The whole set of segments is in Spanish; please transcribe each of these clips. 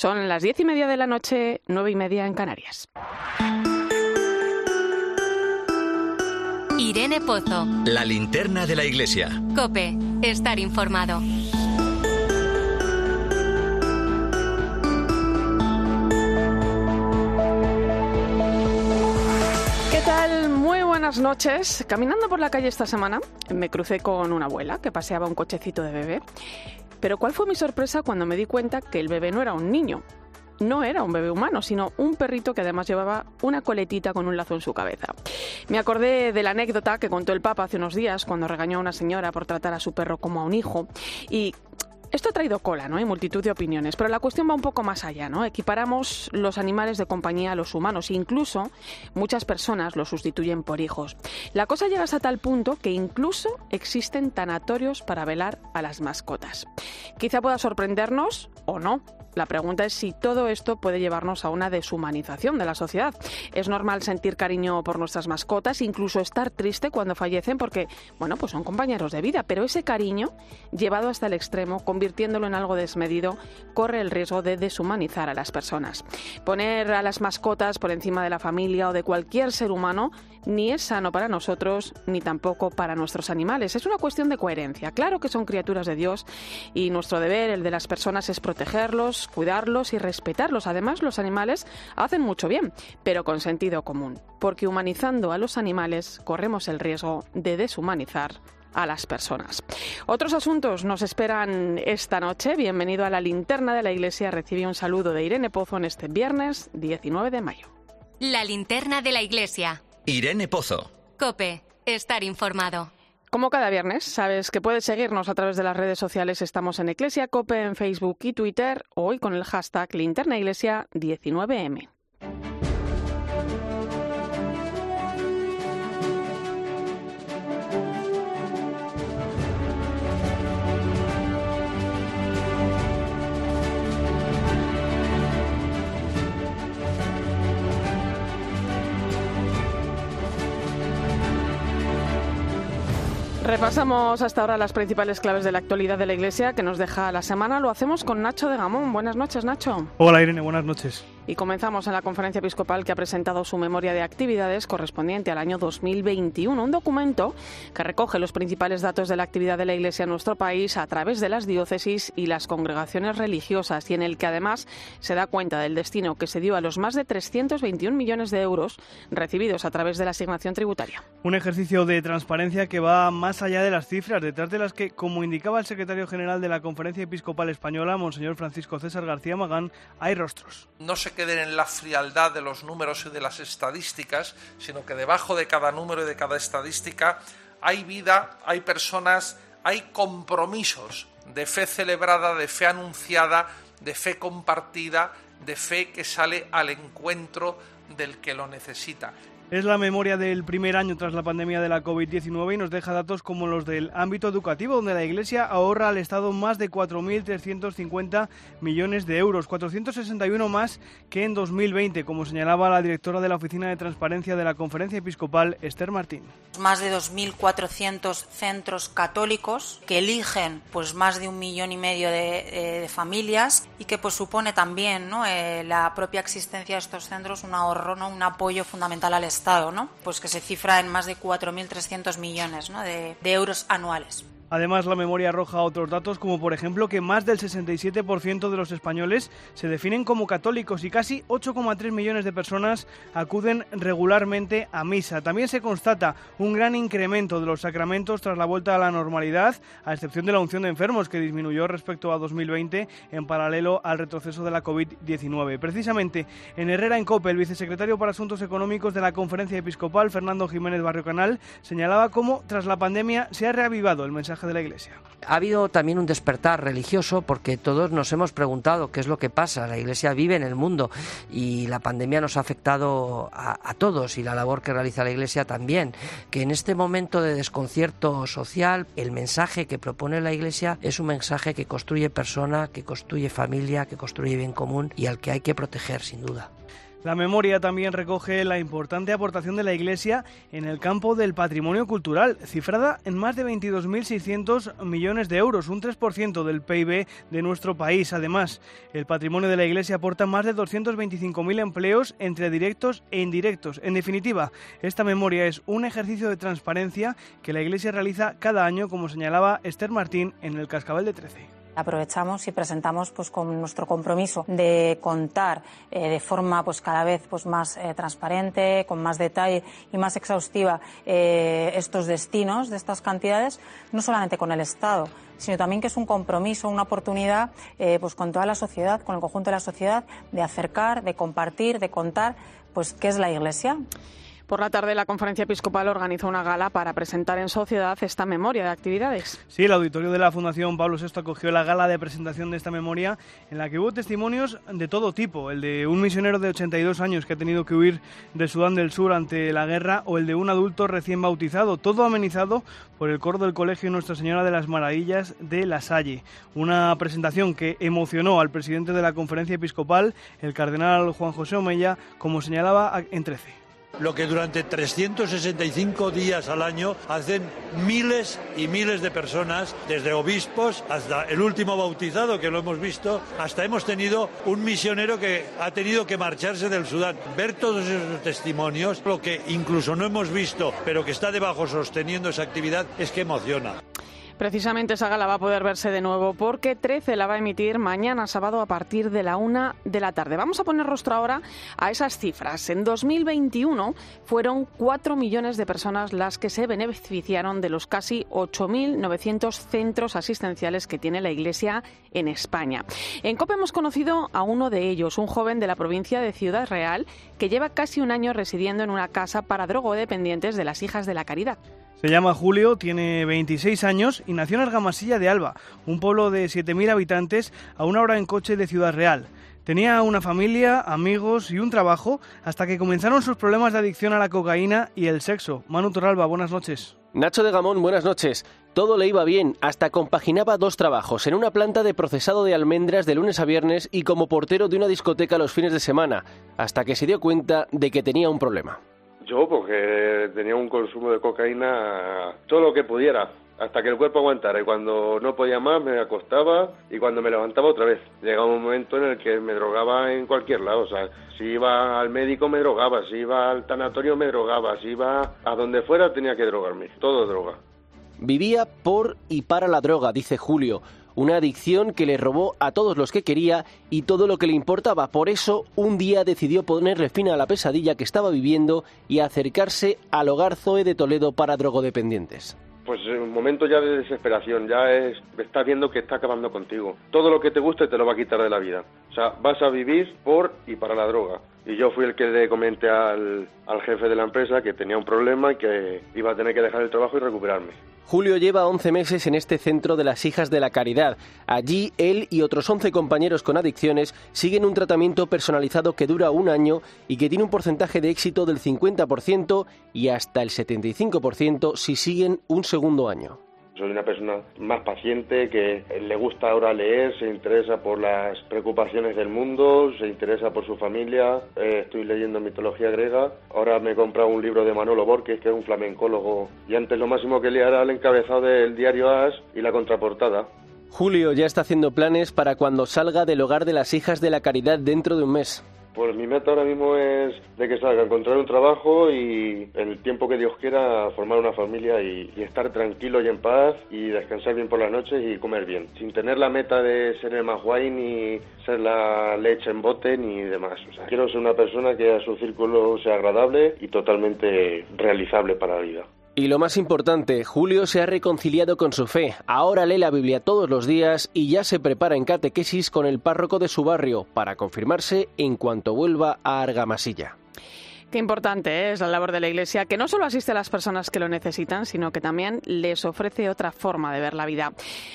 Son las diez y media de la noche, nueve y media en Canarias. Irene Pozo. La linterna de la iglesia. Cope, estar informado. ¿Qué tal? Muy buenas noches. Caminando por la calle esta semana, me crucé con una abuela que paseaba un cochecito de bebé. Pero ¿cuál fue mi sorpresa cuando me di cuenta que el bebé no era un niño? No era un bebé humano, sino un perrito que además llevaba una coletita con un lazo en su cabeza. Me acordé de la anécdota que contó el Papa hace unos días cuando regañó a una señora por tratar a su perro como a un hijo. Y esto ha traído cola, ¿no? Hay multitud de opiniones, pero la cuestión va un poco más allá, ¿no? Equiparamos los animales de compañía a los humanos e incluso muchas personas los sustituyen por hijos. La cosa llega hasta tal punto que incluso existen tanatorios para velar a las mascotas. Quizá pueda sorprendernos o no, la pregunta es si todo esto puede llevarnos a una deshumanización de la sociedad. Es normal sentir cariño por nuestras mascotas, incluso estar triste cuando fallecen porque, bueno, pues son compañeros de vida, pero ese cariño, llevado hasta el extremo, convirtiéndolo en algo desmedido, corre el riesgo de deshumanizar a las personas. Poner a las mascotas por encima de la familia o de cualquier ser humano ni es sano para nosotros ni tampoco para nuestros animales. Es una cuestión de coherencia. Claro que son criaturas de Dios y nuestro deber, el de las personas, es protegerlos, cuidarlos y respetarlos. Además, los animales hacen mucho bien, pero con sentido común, porque humanizando a los animales corremos el riesgo de deshumanizar a las personas. Otros asuntos nos esperan esta noche. Bienvenido a la linterna de la iglesia. Recibe un saludo de Irene Pozo en este viernes 19 de mayo. La linterna de la iglesia. Irene Pozo. Cope, estar informado. Como cada viernes, sabes que puedes seguirnos a través de las redes sociales. Estamos en Iglesia Cope en Facebook y Twitter, hoy con el hashtag Linterna Iglesia 19M. Repasamos hasta ahora las principales claves de la actualidad de la Iglesia que nos deja la semana. Lo hacemos con Nacho de Gamón. Buenas noches, Nacho. Hola, Irene. Buenas noches. Y comenzamos en la conferencia episcopal que ha presentado su memoria de actividades correspondiente al año 2021, un documento que recoge los principales datos de la actividad de la Iglesia en nuestro país a través de las diócesis y las congregaciones religiosas y en el que además se da cuenta del destino que se dio a los más de 321 millones de euros recibidos a través de la asignación tributaria. Un ejercicio de transparencia que va más allá de las cifras, detrás de las que, como indicaba el secretario general de la Conferencia Episcopal Española, Monseñor Francisco César García Magán, hay rostros. No se queden en la frialdad de los números y de las estadísticas, sino que debajo de cada número y de cada estadística hay vida, hay personas, hay compromisos de fe celebrada, de fe anunciada, de fe compartida, de fe que sale al encuentro del que lo necesita. Es la memoria del primer año tras la pandemia de la COVID-19 y nos deja datos como los del ámbito educativo, donde la Iglesia ahorra al Estado más de 4.350 millones de euros, 461 más que en 2020, como señalaba la directora de la Oficina de Transparencia de la Conferencia Episcopal, Esther Martín. Más de 2.400 centros católicos que eligen pues más de un millón y medio de, eh, de familias y que pues supone también ¿no? eh, la propia existencia de estos centros un ahorro, ¿no? un apoyo fundamental al Estado. Estado, ¿no? Pues que se cifra en más de 4.300 millones ¿no? de, de euros anuales. Además, la memoria arroja otros datos, como por ejemplo que más del 67% de los españoles se definen como católicos y casi 8,3 millones de personas acuden regularmente a misa. También se constata un gran incremento de los sacramentos tras la vuelta a la normalidad, a excepción de la unción de enfermos, que disminuyó respecto a 2020 en paralelo al retroceso de la COVID-19. Precisamente en Herrera en Cope, el vicesecretario para Asuntos Económicos de la Conferencia Episcopal, Fernando Jiménez Barrio Canal, señalaba cómo tras la pandemia se ha reavivado el mensaje de la Iglesia. Ha habido también un despertar religioso porque todos nos hemos preguntado qué es lo que pasa. La Iglesia vive en el mundo y la pandemia nos ha afectado a, a, todos y la labor que realiza la Iglesia también. Que en este momento de desconcierto social, el mensaje que propone la Iglesia es un mensaje que construye persona, que construye familia, que construye bien común y al que hay que proteger sin duda. La memoria también recoge la importante aportación de la Iglesia en el campo del patrimonio cultural, cifrada en más de 22.600 millones de euros, un 3% del PIB de nuestro país. Además, el patrimonio de la Iglesia aporta más de 225.000 empleos entre directos e indirectos. En definitiva, esta memoria es un ejercicio de transparencia que la Iglesia realiza cada año, como señalaba Esther Martín en el Cascabel de 13 aprovechamos y presentamos pues con nuestro compromiso de contar eh, de forma pues cada vez pues más eh, transparente, con más detalle y más exhaustiva eh, estos destinos de estas cantidades, no solamente con el Estado, sino también que es un compromiso, una oportunidad pues con toda la sociedad, con el conjunto de la sociedad, de acercar, de compartir, de contar pues qué es la Iglesia. Por la tarde, la Conferencia Episcopal organizó una gala para presentar en sociedad esta memoria de actividades. Sí, el auditorio de la Fundación Pablo VI acogió la gala de presentación de esta memoria en la que hubo testimonios de todo tipo, el de un misionero de 82 años que ha tenido que huir de Sudán del Sur ante la guerra o el de un adulto recién bautizado, todo amenizado por el coro del Colegio Nuestra Señora de las Maravillas de La Salle. Una presentación que emocionó al presidente de la Conferencia Episcopal, el cardenal Juan José Omeya, como señalaba en 13 lo que durante 365 días al año hacen miles y miles de personas, desde obispos hasta el último bautizado que lo hemos visto, hasta hemos tenido un misionero que ha tenido que marcharse del Sudán. Ver todos esos testimonios, lo que incluso no hemos visto, pero que está debajo sosteniendo esa actividad, es que emociona. Precisamente esa gala va a poder verse de nuevo porque 13 la va a emitir mañana sábado a partir de la una de la tarde. Vamos a poner rostro ahora a esas cifras. En 2021 fueron 4 millones de personas las que se beneficiaron de los casi 8.900 centros asistenciales que tiene la Iglesia en España. En COPE hemos conocido a uno de ellos, un joven de la provincia de Ciudad Real que lleva casi un año residiendo en una casa para drogodependientes de las Hijas de la Caridad. Se llama Julio, tiene 26 años y nació en Argamasilla de Alba, un pueblo de 7.000 habitantes a una hora en coche de Ciudad Real. Tenía una familia, amigos y un trabajo hasta que comenzaron sus problemas de adicción a la cocaína y el sexo. Manu Torralba, buenas noches. Nacho de Gamón, buenas noches. Todo le iba bien, hasta compaginaba dos trabajos, en una planta de procesado de almendras de lunes a viernes y como portero de una discoteca los fines de semana, hasta que se dio cuenta de que tenía un problema. Yo, porque tenía un consumo de cocaína todo lo que pudiera, hasta que el cuerpo aguantara. Y cuando no podía más, me acostaba y cuando me levantaba otra vez. Llegaba un momento en el que me drogaba en cualquier lado. O sea, si iba al médico me drogaba, si iba al tanatorio me drogaba, si iba a donde fuera tenía que drogarme. Todo droga. Vivía por y para la droga, dice Julio una adicción que le robó a todos los que quería y todo lo que le importaba. Por eso, un día decidió ponerle fin a la pesadilla que estaba viviendo y acercarse al hogar Zoe de Toledo para drogodependientes. Pues un momento ya de desesperación, ya es, estás viendo que está acabando contigo. Todo lo que te guste te lo va a quitar de la vida. O sea, vas a vivir por y para la droga. Y yo fui el que le comenté al, al jefe de la empresa que tenía un problema y que iba a tener que dejar el trabajo y recuperarme. Julio lleva 11 meses en este centro de las hijas de la caridad. Allí él y otros 11 compañeros con adicciones siguen un tratamiento personalizado que dura un año y que tiene un porcentaje de éxito del 50% y hasta el 75% si siguen un segundo año. Soy una persona más paciente que le gusta ahora leer, se interesa por las preocupaciones del mundo, se interesa por su familia. Eh, estoy leyendo mitología griega. Ahora me he comprado un libro de Manolo Borges, que es un flamencólogo. Y antes lo máximo que leía era el encabezado del diario As y la contraportada. Julio ya está haciendo planes para cuando salga del hogar de las hijas de la caridad dentro de un mes. Pues mi meta ahora mismo es de que salga, encontrar un trabajo y en el tiempo que Dios quiera formar una familia y, estar tranquilo y en paz y descansar bien por las noches y comer bien, sin tener la meta de ser el más guay ni ser la leche en bote ni demás. O sea, quiero ser una persona que a su círculo sea agradable y totalmente realizable para la vida. Y lo más importante, Julio se ha reconciliado con su fe. Ahora lee la Biblia todos los días y ya se prepara en catequesis con el párroco de su barrio para confirmarse en cuanto vuelva a Argamasilla. Qué importante ¿eh? es la labor de la Iglesia, que no solo asiste a las personas que lo necesitan, sino que también les ofrece otra forma de ver la vida.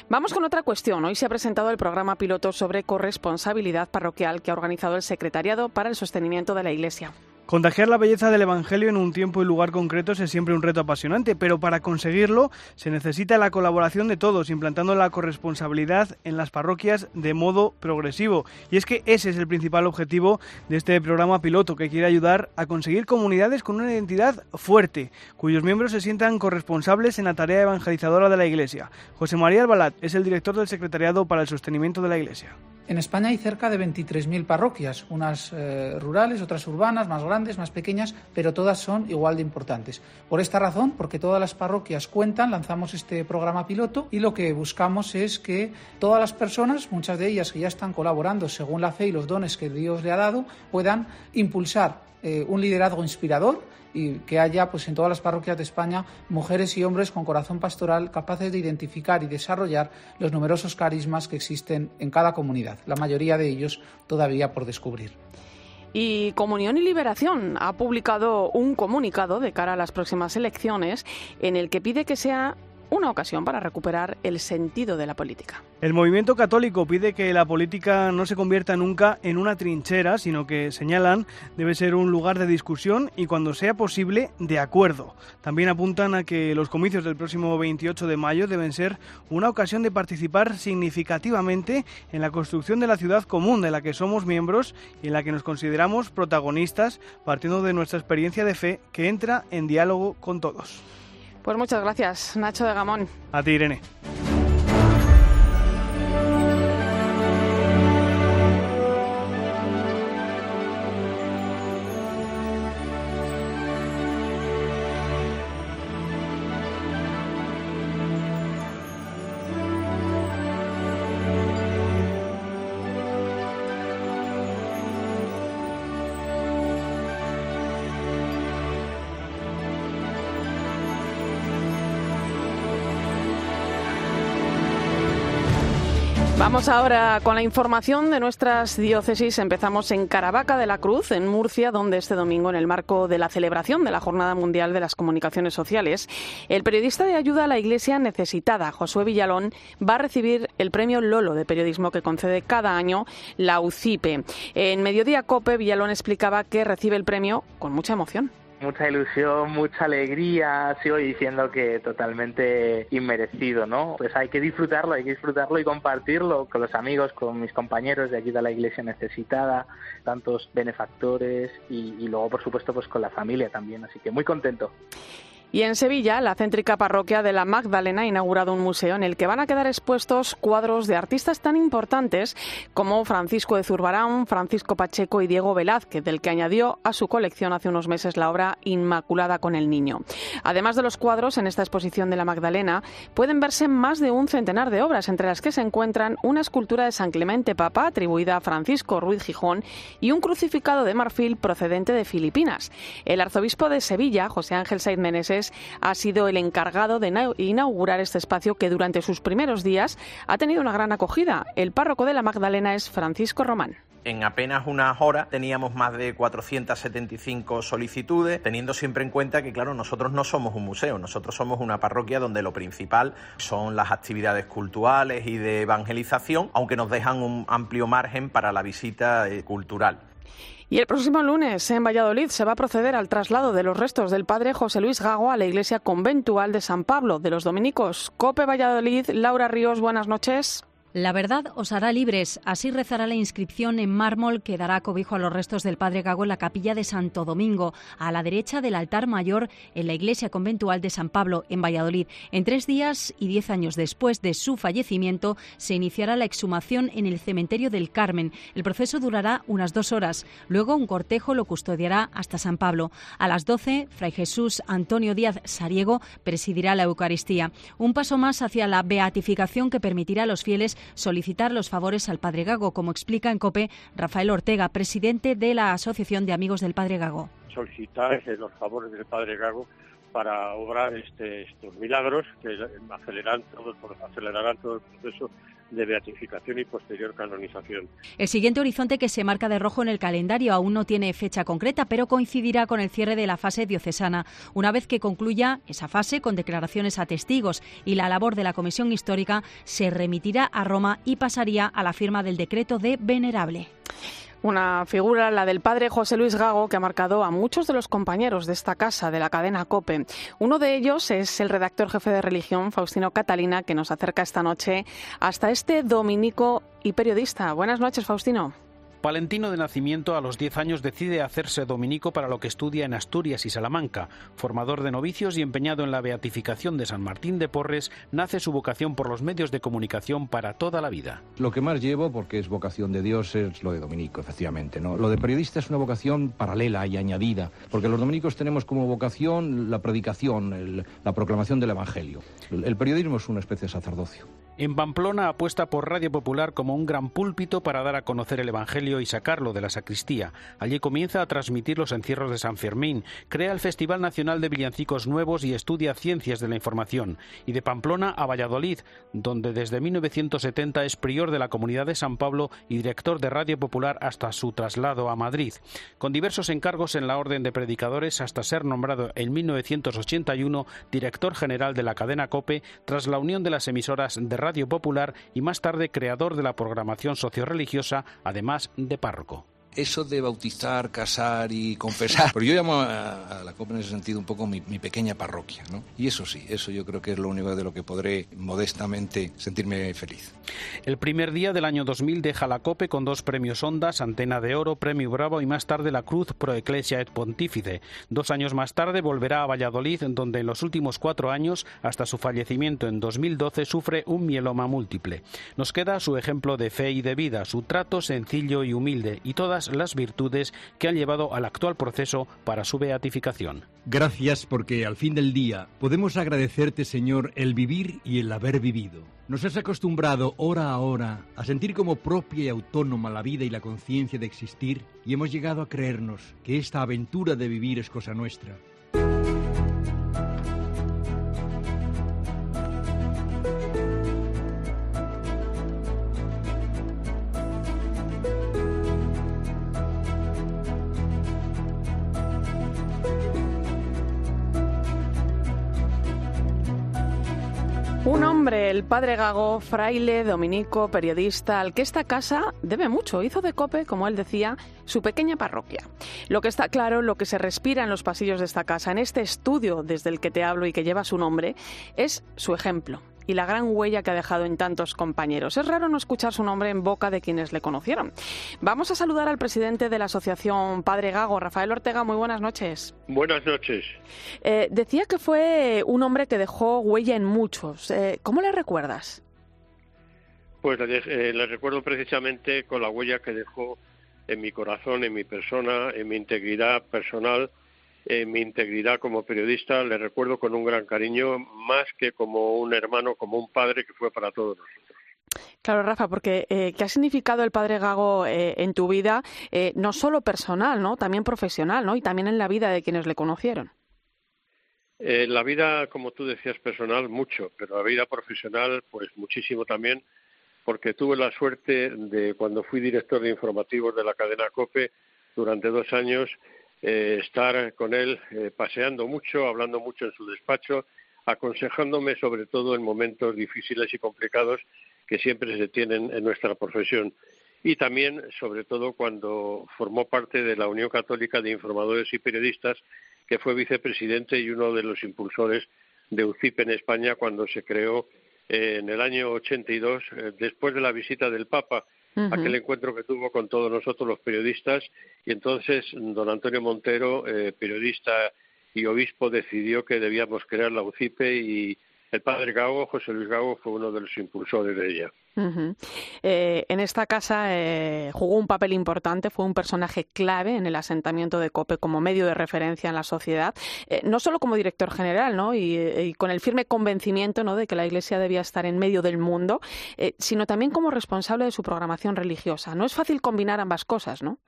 Vamos con otra cuestión. Hoy se ha presentado el programa piloto sobre corresponsabilidad parroquial que ha organizado el Secretariado para el Sostenimiento de la Iglesia. Contagiar la belleza del Evangelio en un tiempo y lugar concretos es siempre un reto apasionante, pero para conseguirlo se necesita la colaboración de todos, implantando la corresponsabilidad en las parroquias de modo progresivo. Y es que ese es el principal objetivo de este programa piloto, que quiere ayudar a conseguir comunidades con una identidad fuerte, cuyos miembros se sientan corresponsables en la tarea evangelizadora de la Iglesia. José María Albalat es el director del Secretariado para el Sostenimiento de la Iglesia. En España hay cerca de 23.000 parroquias, unas eh, rurales, otras urbanas, más grandes, más pequeñas, pero todas son igual de importantes. Por esta razón, porque todas las parroquias cuentan, lanzamos este programa piloto y lo que buscamos es que todas las personas, muchas de ellas que ya están colaborando según la fe y los dones que Dios le ha dado, puedan impulsar eh, un liderazgo inspirador y que haya pues en todas las parroquias de España mujeres y hombres con corazón pastoral capaces de identificar y desarrollar los numerosos carismas que existen en cada comunidad, la mayoría de ellos todavía por descubrir. Y Comunión y Liberación ha publicado un comunicado de cara a las próximas elecciones en el que pide que sea una ocasión para recuperar el sentido de la política. El movimiento católico pide que la política no se convierta nunca en una trinchera, sino que, señalan, debe ser un lugar de discusión y, cuando sea posible, de acuerdo. También apuntan a que los comicios del próximo 28 de mayo deben ser una ocasión de participar significativamente en la construcción de la ciudad común de la que somos miembros y en la que nos consideramos protagonistas, partiendo de nuestra experiencia de fe que entra en diálogo con todos. Pues muchas gracias, Nacho de Gamón. A ti, Irene. Vamos ahora con la información de nuestras diócesis. Empezamos en Caravaca de la Cruz, en Murcia, donde este domingo, en el marco de la celebración de la Jornada Mundial de las Comunicaciones Sociales, el periodista de ayuda a la Iglesia necesitada, Josué Villalón, va a recibir el premio Lolo de periodismo que concede cada año la UCIPE. En Mediodía Cope, Villalón explicaba que recibe el premio con mucha emoción mucha ilusión, mucha alegría, sigo diciendo que totalmente inmerecido, ¿no? Pues hay que disfrutarlo, hay que disfrutarlo y compartirlo con los amigos, con mis compañeros de aquí de la iglesia necesitada, tantos benefactores y, y luego, por supuesto, pues con la familia también, así que muy contento. Y en Sevilla, la céntrica parroquia de la Magdalena ha inaugurado un museo en el que van a quedar expuestos cuadros de artistas tan importantes como Francisco de Zurbarán, Francisco Pacheco y Diego Velázquez, del que añadió a su colección hace unos meses la obra Inmaculada con el Niño. Además de los cuadros, en esta exposición de la Magdalena pueden verse más de un centenar de obras, entre las que se encuentran una escultura de San Clemente Papa atribuida a Francisco Ruiz Gijón y un crucificado de marfil procedente de Filipinas. El arzobispo de Sevilla, José Ángel Saiz Meneses, ha sido el encargado de inaugurar este espacio que durante sus primeros días ha tenido una gran acogida. El párroco de la Magdalena es Francisco Román en apenas unas horas teníamos más de 475 solicitudes, teniendo siempre en cuenta que, claro, nosotros no somos un museo, nosotros somos una parroquia donde lo principal son las actividades culturales y de evangelización, aunque nos dejan un amplio margen para la visita eh, cultural. Y el próximo lunes en Valladolid se va a proceder al traslado de los restos del padre José Luis Gago a la iglesia conventual de San Pablo de los Dominicos. Cope Valladolid, Laura Ríos, buenas noches. La verdad os hará libres. Así rezará la inscripción en mármol que dará cobijo a los restos del Padre Gago en la capilla de Santo Domingo, a la derecha del altar mayor en la iglesia conventual de San Pablo, en Valladolid. En tres días y diez años después de su fallecimiento, se iniciará la exhumación en el cementerio del Carmen. El proceso durará unas dos horas. Luego, un cortejo lo custodiará hasta San Pablo. A las doce, Fray Jesús Antonio Díaz Sariego presidirá la Eucaristía. Un paso más hacia la beatificación que permitirá a los fieles solicitar los favores al Padre Gago, como explica en COPE Rafael Ortega, presidente de la Asociación de Amigos del Padre Gago. Solicitar los favores del Padre Gago para obrar este, estos milagros que acelerarán todo, acelerarán todo el proceso de beatificación y posterior canonización. El siguiente horizonte que se marca de rojo en el calendario aún no tiene fecha concreta, pero coincidirá con el cierre de la fase diocesana. Una vez que concluya esa fase con declaraciones a testigos y la labor de la Comisión Histórica, se remitirá a Roma y pasaría a la firma del decreto de venerable. Una figura, la del padre José Luis Gago, que ha marcado a muchos de los compañeros de esta casa, de la cadena COPE. Uno de ellos es el redactor jefe de religión, Faustino Catalina, que nos acerca esta noche hasta este dominico y periodista. Buenas noches, Faustino. Valentino de nacimiento a los 10 años decide hacerse dominico para lo que estudia en Asturias y Salamanca. Formador de novicios y empeñado en la beatificación de San Martín de Porres, nace su vocación por los medios de comunicación para toda la vida. Lo que más llevo, porque es vocación de Dios, es lo de dominico, efectivamente. ¿no? Lo de periodista es una vocación paralela y añadida, porque los dominicos tenemos como vocación la predicación, la proclamación del Evangelio. El periodismo es una especie de sacerdocio. En Pamplona apuesta por Radio Popular como un gran púlpito para dar a conocer el Evangelio y sacarlo de la sacristía. Allí comienza a transmitir los encierros de San Fermín, crea el Festival Nacional de Villancicos Nuevos y estudia ciencias de la información. Y de Pamplona a Valladolid, donde desde 1970 es prior de la Comunidad de San Pablo y director de Radio Popular hasta su traslado a Madrid. Con diversos encargos en la Orden de Predicadores hasta ser nombrado en 1981 director general de la cadena COPE tras la unión de las emisoras de Radio Popular y más tarde creador de la programación socioreligiosa, además de párroco eso de bautizar, casar y confesar. Pero yo llamo a, la COP en ese sentido un poco mi, pequeña parroquia, ¿no? Y eso sí, eso yo creo que es lo único de lo que podré modestamente sentirme feliz. El primer día del año 2000 deja la COPE con dos premios Ondas, Antena de Oro, Premio Bravo y más tarde la Cruz Pro Ecclesia et Pontífice. Dos años más tarde volverá a Valladolid, donde en los últimos cuatro años, hasta su fallecimiento en 2012, sufre un mieloma múltiple. Nos queda su ejemplo de fe y de vida, su trato sencillo y humilde y todas las virtudes que han llevado al actual proceso para su beatificación. Gracias porque al fin del día podemos agradecerte, Señor, el vivir y el haber vivido. Nos has acostumbrado hora a hora a sentir como propia y autónoma la vida y la conciencia de existir y hemos llegado a creernos que esta aventura de vivir es cosa nuestra. Un hombre, el padre Gago, fraile, dominico, periodista, al que esta casa debe mucho. Hizo de Cope, como él decía, su pequeña parroquia. Lo que está claro, lo que se respira en los pasillos de esta casa, en este estudio desde el que te hablo y que lleva su nombre, es su ejemplo, y la gran huella que ha dejado en tantos compañeros. Es raro no escuchar su nombre en boca de quienes le conocieron. Vamos a saludar al presidente de la Asociación Padre Gago, Rafael Ortega. Muy buenas noches. Buenas noches. Eh, decía que fue un hombre que dejó huella en muchos. Eh, ¿Cómo le recuerdas? Pues eh, le recuerdo precisamente con la huella que dejó en mi corazón, en mi persona, en mi integridad personal eh, mi integridad como periodista le recuerdo con un gran cariño, más que como un hermano, como un padre que fue para todos nosotros. Claro, Rafa, porque eh, ¿qué ha significado el padre Gago eh, en tu vida, eh, no solo personal, ¿no? también profesional, ¿no? y también en la vida de quienes le conocieron? la vida, como tú decías, personal, mucho, pero la vida profesional, pues muchísimo también, porque tuve la suerte de, cuando fui director de informativos de la cadena COPE durante dos años, eh, estar con él eh, paseando mucho, hablando mucho en su despacho, aconsejándome sobre todo en momentos difíciles y complicados que siempre se tienen en nuestra profesión. Y también, sobre todo, cuando formó parte de la Unión Católica de Informadores y Periodistas, que fue vicepresidente y uno de los impulsores de UCIP en España cuando se creó eh, en el año 82, después de la visita del Papa aquel encuentro que tuvo con todos nosotros los periodistas y entonces don Antonio Montero, eh, periodista y obispo, decidió que debíamos crear la UCIPE y el padre Gago, José Luis Gago, fue uno de los impulsores de ella. Eh, en esta casa eh, jugó un papel importante, fue un personaje clave en el asentamiento de COPE como medio de referencia en la sociedad, eh, no solo como director general, ¿no? Y, con el firme convencimiento, ¿no? De que la Iglesia debía estar en medio del mundo, sino también como responsable de su programación religiosa. No es fácil combinar ambas cosas, ¿no?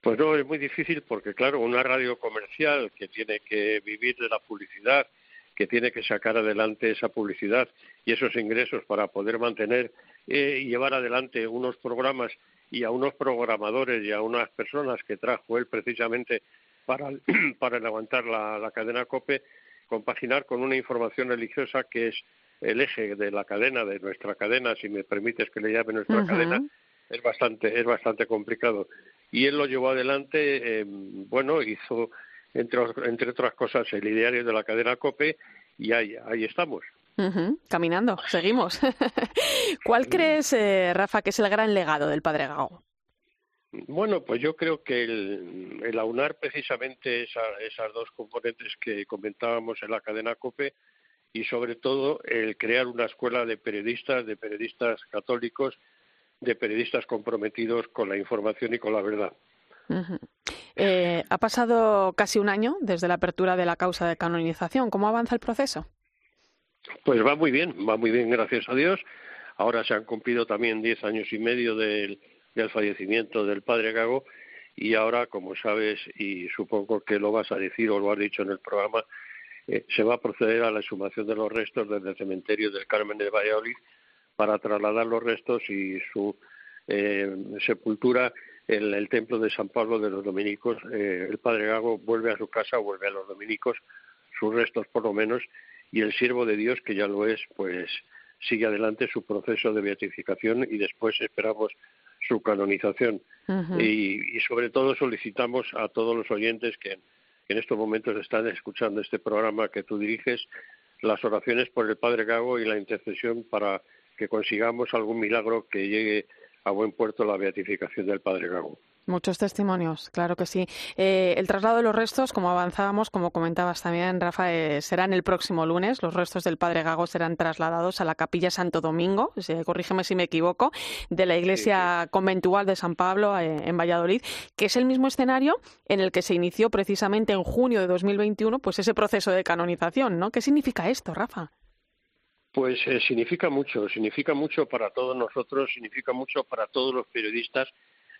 Pues no, es muy difícil porque, claro, una radio comercial que tiene que vivir de la publicidad, que tiene que sacar adelante esa publicidad y esos ingresos para poder mantener eh, y llevar adelante unos programas y a unos programadores y a unas personas que trajo él precisamente para, para levantar la, cadena COPE, compaginar con una información religiosa que es el eje de la cadena, de nuestra cadena, si me permites que le llame nuestra cadena, es bastante, es bastante complicado. Y él lo llevó adelante, eh, bueno, hizo, entre, entre otras cosas, el ideario de la cadena COPE y ahí, ahí estamos. Caminando, seguimos. ¿Cuál crees, eh, Rafa, que es el gran legado del padre Gago? Bueno, pues yo creo que el, aunar precisamente esas dos componentes que comentábamos en la cadena COPE y sobre todo el crear una escuela de periodistas, de periodistas católicos, de periodistas comprometidos con la información y con la verdad. Eh, ha pasado casi un año desde la apertura de la causa de canonización. ¿Cómo avanza el proceso? Pues va muy bien, va muy bien, gracias a Dios. Ahora se han cumplido también diez años y medio del, fallecimiento del padre Gago y ahora, como sabes, y supongo que lo vas a decir o lo has dicho en el programa, eh, se va a proceder a la exhumación de los restos desde el cementerio del Carmen de Valladolid para trasladar los restos y su eh, sepultura en el templo de San Pablo de los Dominicos. Eh, el padre Gago vuelve a su casa, vuelve a los Dominicos, sus restos por lo menos, y el siervo de Dios, que ya lo es, pues sigue adelante su proceso de beatificación y después esperamos su canonización. y, sobre todo solicitamos a todos los oyentes que, en estos momentos están escuchando este programa que tú diriges, las oraciones por el Padre Gago y la intercesión para que consigamos algún milagro que llegue a buen puerto la beatificación del Padre Gago. Muchos testimonios, claro que sí. Eh, el traslado de los restos, como avanzábamos, como comentabas también, Rafa, eh, serán el próximo lunes. Los restos del Padre Gago serán trasladados a la Capilla Santo Domingo, corrígeme si me equivoco, de la Iglesia Conventual de San Pablo eh, en Valladolid, que es el mismo escenario en el que se inició precisamente en junio de 2021 pues ese proceso de canonización, ¿no? ¿Qué significa esto, Rafa? Pues significa mucho, significa mucho para todos nosotros, significa mucho para todos los periodistas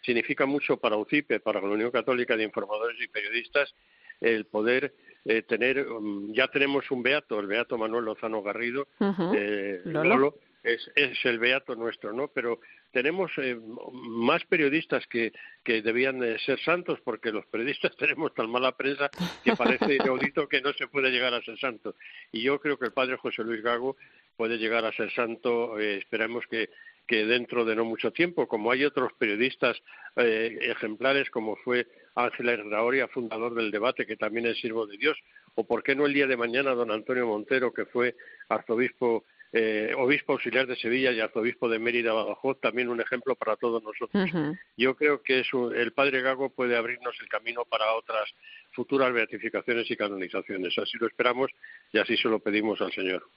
significa mucho para UCIPE, para la Unión Católica de Informadores y Periodistas, el poder eh, tener, um, ya tenemos un beato, el beato Manuel Lozano Garrido, eh, Lolo. Es, es, el beato nuestro, ¿no? Pero tenemos eh, más periodistas que, que debían ser santos, porque los periodistas tenemos tan mala prensa que parece inaudito que no se puede llegar a ser santo. Y yo creo que el padre José Luis Gago puede llegar a ser santo, esperemos que que dentro de no mucho tiempo, como hay otros periodistas eh, ejemplares como fue Ángel Herraoria, fundador del debate, que también es siervo de Dios, o por qué no el día de mañana don Antonio Montero, que fue arzobispo eh, obispo auxiliar de Sevilla y arzobispo de Mérida Badajoz, también un ejemplo para todos nosotros. Yo creo que el padre Gago puede abrirnos el camino para otras futuras beatificaciones y canonizaciones. Así lo esperamos y así se lo pedimos al Señor.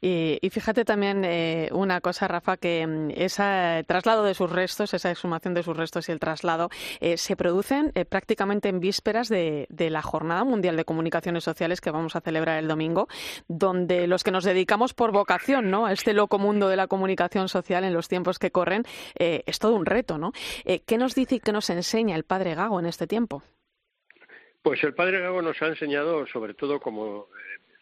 Y, fíjate también eh, una cosa, Rafa, que mm, ese traslado de sus restos, esa exhumación de sus restos y el traslado eh, se producen eh, prácticamente en vísperas de, la Jornada Mundial de Comunicaciones Sociales que vamos a celebrar el domingo, donde los que nos dedicamos por vocación ¿no? a este loco mundo de la comunicación social en los tiempos que corren es todo un reto. ¿no? ¿Qué nos dice y qué nos enseña el Padre Gago en este tiempo? Pues el padre Gago nos ha enseñado, sobre todo, como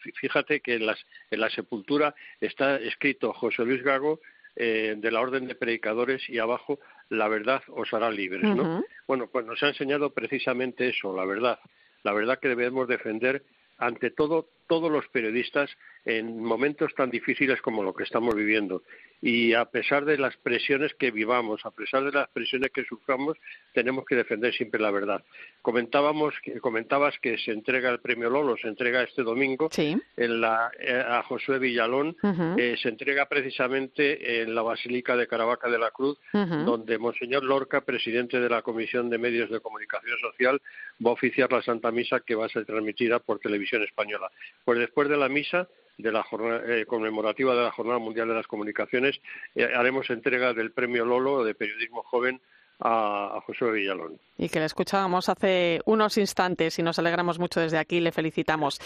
eh, fíjate que en, la sepultura está escrito José Luis Gago eh, de la Orden de Predicadores y abajo la verdad os hará libres, ¿no? Bueno, pues nos ha enseñado precisamente eso, la verdad, la verdad que debemos defender ante todo todos los periodistas en momentos tan difíciles como lo que estamos viviendo. Y a pesar de las presiones que vivamos, a pesar de las presiones que suframos, tenemos que defender siempre la verdad. Comentábamos, comentabas que se entrega el premio Lolo, se entrega este domingo en la, eh, a Josué Villalón, eh, se entrega precisamente en la Basílica de Caravaca de la Cruz, donde Monseñor Lorca, presidente de la Comisión de Medios de Comunicación Social, va a oficiar la Santa Misa que va a ser transmitida por televisión española. Pues después de la misa de la jornada eh, conmemorativa de la Jornada Mundial de las Comunicaciones, eh, haremos entrega del Premio Lolo de Periodismo Joven a, a José Villalón y que le escuchábamos hace unos instantes y nos alegramos mucho desde aquí, le felicitamos.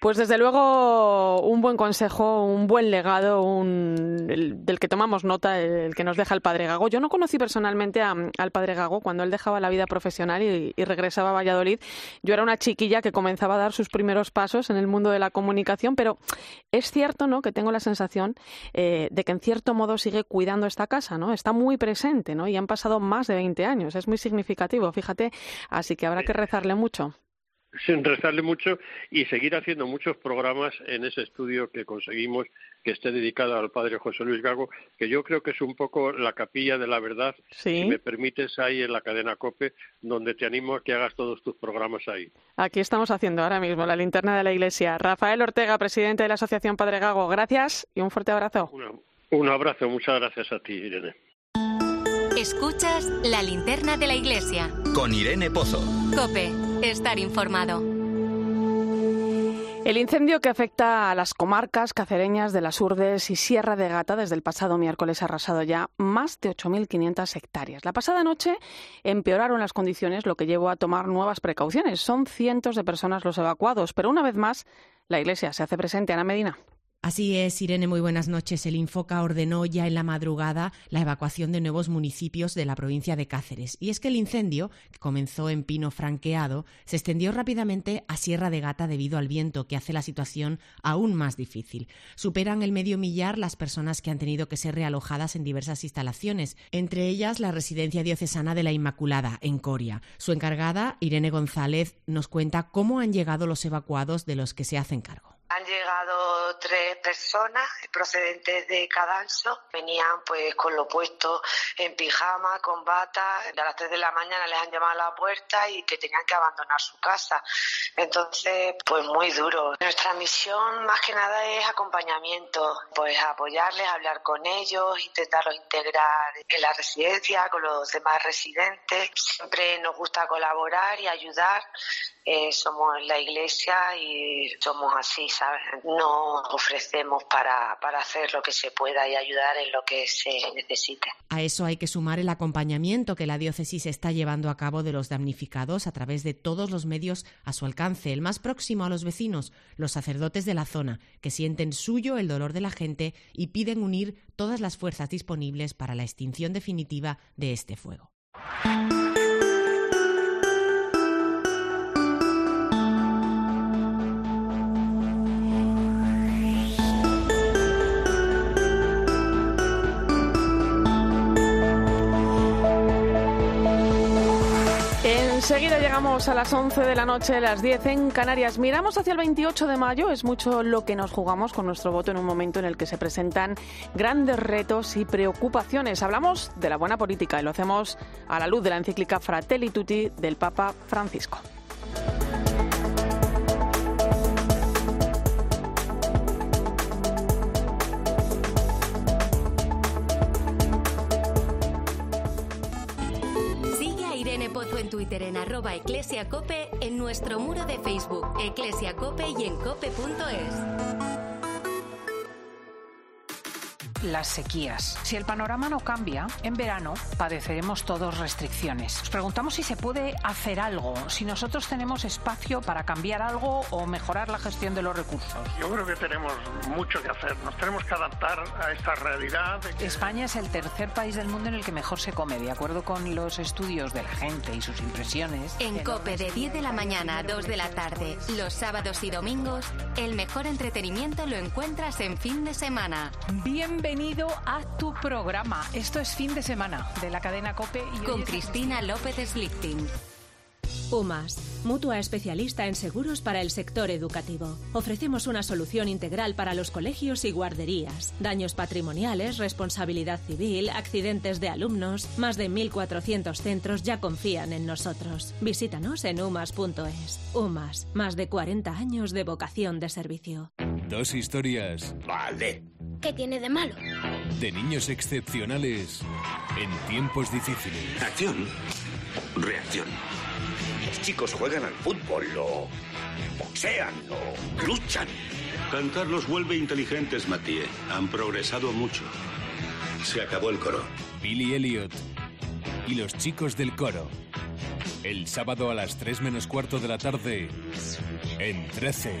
Pues desde luego un buen consejo, un buen legado, un, del que tomamos nota, el que nos deja el padre Gago. Yo no conocí personalmente al padre Gago cuando él dejaba la vida profesional y, regresaba a Valladolid. Yo era una chiquilla que comenzaba a dar sus primeros pasos en el mundo de la comunicación, pero es cierto ¿no? que tengo la sensación eh, de que en cierto modo sigue cuidando esta casa, ¿no? está muy presente ¿no? y han pasado más de 20 años, es muy significativo fíjate, así que habrá que rezarle mucho. sin restarle mucho y seguir haciendo muchos programas en ese estudio que conseguimos que esté dedicado al padre José Luis Gago, que yo creo que es un poco la capilla de la verdad, si me permites, ahí en la cadena COPE, donde te animo a que hagas todos tus programas ahí. Aquí estamos haciendo ahora mismo la linterna de la Iglesia. Rafael Ortega, presidente de la Asociación Padre Gago, gracias y un fuerte abrazo. un abrazo, muchas gracias a ti, Irene. Escuchas la linterna de la Iglesia. Con Irene Pozo. COPE, estar informado. El incendio que afecta a las comarcas cacereñas de las Urdes y Sierra de Gata desde el pasado miércoles ha arrasado ya más de 8.500 hectáreas. La pasada noche empeoraron las condiciones, lo que llevó a tomar nuevas precauciones. Son cientos de personas los evacuados, pero una vez más la Iglesia se hace presente. Ana Medina. Así es, Irene, muy buenas noches. El Infoca ordenó ya en la madrugada la evacuación de nuevos municipios de la provincia de Cáceres. Y es que el incendio, que comenzó en Pino Franqueado, se extendió rápidamente a Sierra de Gata debido al viento, que hace la situación aún más difícil. Superan el medio millar las personas que han tenido que ser realojadas en diversas instalaciones, entre ellas la residencia diocesana de la Inmaculada, en Coria. Su encargada, Irene González, nos cuenta cómo han llegado los evacuados de los que se hacen cargo. Han llegado tres personas procedentes de Cadalso. Venían pues con lo puesto en pijama, con bata. A las tres de la mañana les han llamado a la puerta y que tenían que abandonar su casa. Entonces, pues muy duro. Nuestra misión más que nada es acompañamiento. Pues apoyarles, hablar con ellos, intentarlos integrar en la residencia, con los demás residentes. Siempre nos gusta colaborar y ayudar eh, somos la iglesia y somos así, ¿sabes? No ofrecemos para, para hacer lo que se pueda y ayudar en lo que se necesite. A eso hay que sumar el acompañamiento que la diócesis está llevando a cabo de los damnificados a través de todos los medios a su alcance, el más próximo a los vecinos, los sacerdotes de la zona, que sienten suyo el dolor de la gente y piden unir todas las fuerzas disponibles para la extinción definitiva de este fuego. Llegamos a las 11 de la noche, las 10 en Canarias. Miramos hacia el 28 de mayo, es mucho lo que nos jugamos con nuestro voto en un momento en el que se presentan grandes retos y preocupaciones. Hablamos de la buena política y lo hacemos a la luz de la encíclica Fratelli Tutti del Papa Francisco. Twitter en arroba eclesiacope, en nuestro muro de Facebook, eclesiacope y en cope.es las sequías. Si el panorama no cambia, en verano padeceremos todos restricciones. Nos preguntamos si se puede hacer algo, si nosotros tenemos espacio para cambiar algo o mejorar la gestión de los recursos. Yo creo que tenemos mucho que hacer. Nos tenemos que adaptar a esta realidad. España es el tercer país del mundo en el que mejor se come, de acuerdo con los estudios de la gente y sus impresiones. En COPE de 10 de la mañana a 2 de la tarde, los sábados y domingos, el mejor entretenimiento lo encuentras en fin de semana. Bienvenido bienvenido a tu programa. Esto es fin de semana de la cadena COPE. Y Con Cristina López Slichting. UMAS, mutua especialista en seguros para el sector educativo. Ofrecemos una solución integral para los colegios y guarderías. Daños patrimoniales, responsabilidad civil, accidentes de alumnos. Más de 1.400 centros ya confían en nosotros. Visítanos en umas.es. UMAS, más de 40 años de vocación de servicio. Dos historias. Vale. ¿Qué tiene de malo? De niños excepcionales en tiempos difíciles. Acción. Reacción. Los chicos juegan al fútbol, lo boxean, lo luchan. Cantar los vuelve inteligentes, Mathieu. Han progresado mucho. Se acabó el coro. Billy Elliot y los chicos del coro. El sábado a las 3 menos cuarto de la tarde en 13.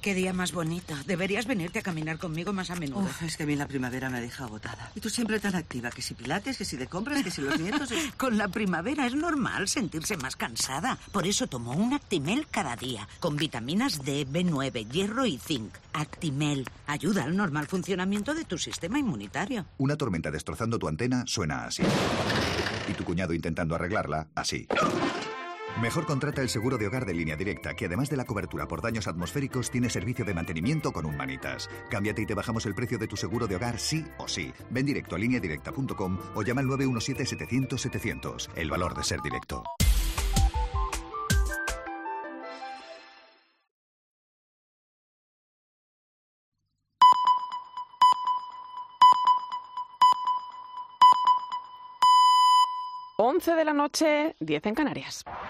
Qué día más bonito. Deberías venirte a caminar conmigo más a menudo. Uf, es que a mí la primavera me deja agotada. Y tú siempre tan activa, que si pilates, que si de compras, que si los nietos... Con la primavera es normal sentirse más cansada. Por eso tomo un Actimel cada día, con vitaminas D, B9, hierro y zinc. Actimel ayuda al normal funcionamiento de tu sistema inmunitario. Una tormenta destrozando tu antena suena así. Y tu cuñado intentando arreglarla, así. Mejor contrata el seguro de hogar de línea directa, que además de la cobertura por daños atmosféricos, tiene servicio de mantenimiento con un manitas. Cámbiate y te bajamos el precio de tu seguro de hogar sí o sí. Ven directo a lineadirecta.com o llama al 917-700-700. El valor de ser directo. Once de la noche, 10 en Canarias.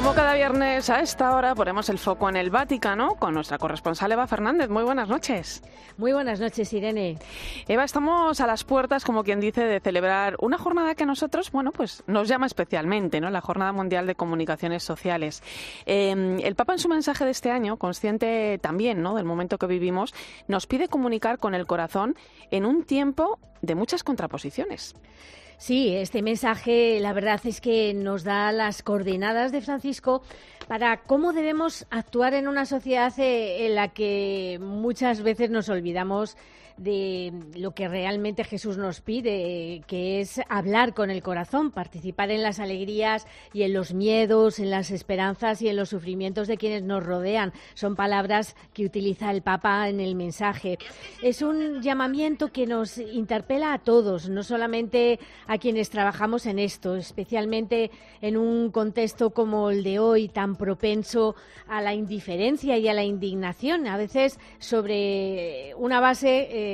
Como cada viernes a esta hora ponemos el foco en el Vaticano con nuestra corresponsal Eva Fernández. Muy buenas noches. Muy buenas noches, Irene. Eva, estamos a las puertas, como quien dice, de celebrar una jornada que a nosotros, bueno, pues nos llama especialmente, ¿no? La Jornada Mundial de Comunicaciones Sociales. Eh, el Papa en su mensaje de este año, consciente también, ¿no? Del momento que vivimos, nos pide comunicar con el corazón en un tiempo de muchas contraposiciones. Sí, este mensaje la verdad es que nos da las coordenadas de Francisco para cómo debemos actuar en una sociedad eh, en la que muchas veces nos olvidamos de lo que realmente Jesús nos pide, que es hablar con el corazón, participar en las alegrías y en los miedos, en las esperanzas y en los sufrimientos de quienes nos rodean. Son palabras que utiliza el Papa en el mensaje. Es un llamamiento que nos interpela a todos, no solamente a quienes trabajamos en esto, especialmente en un contexto como el de hoy, tan propenso a la indiferencia y a la indignación, a veces sobre una base eh,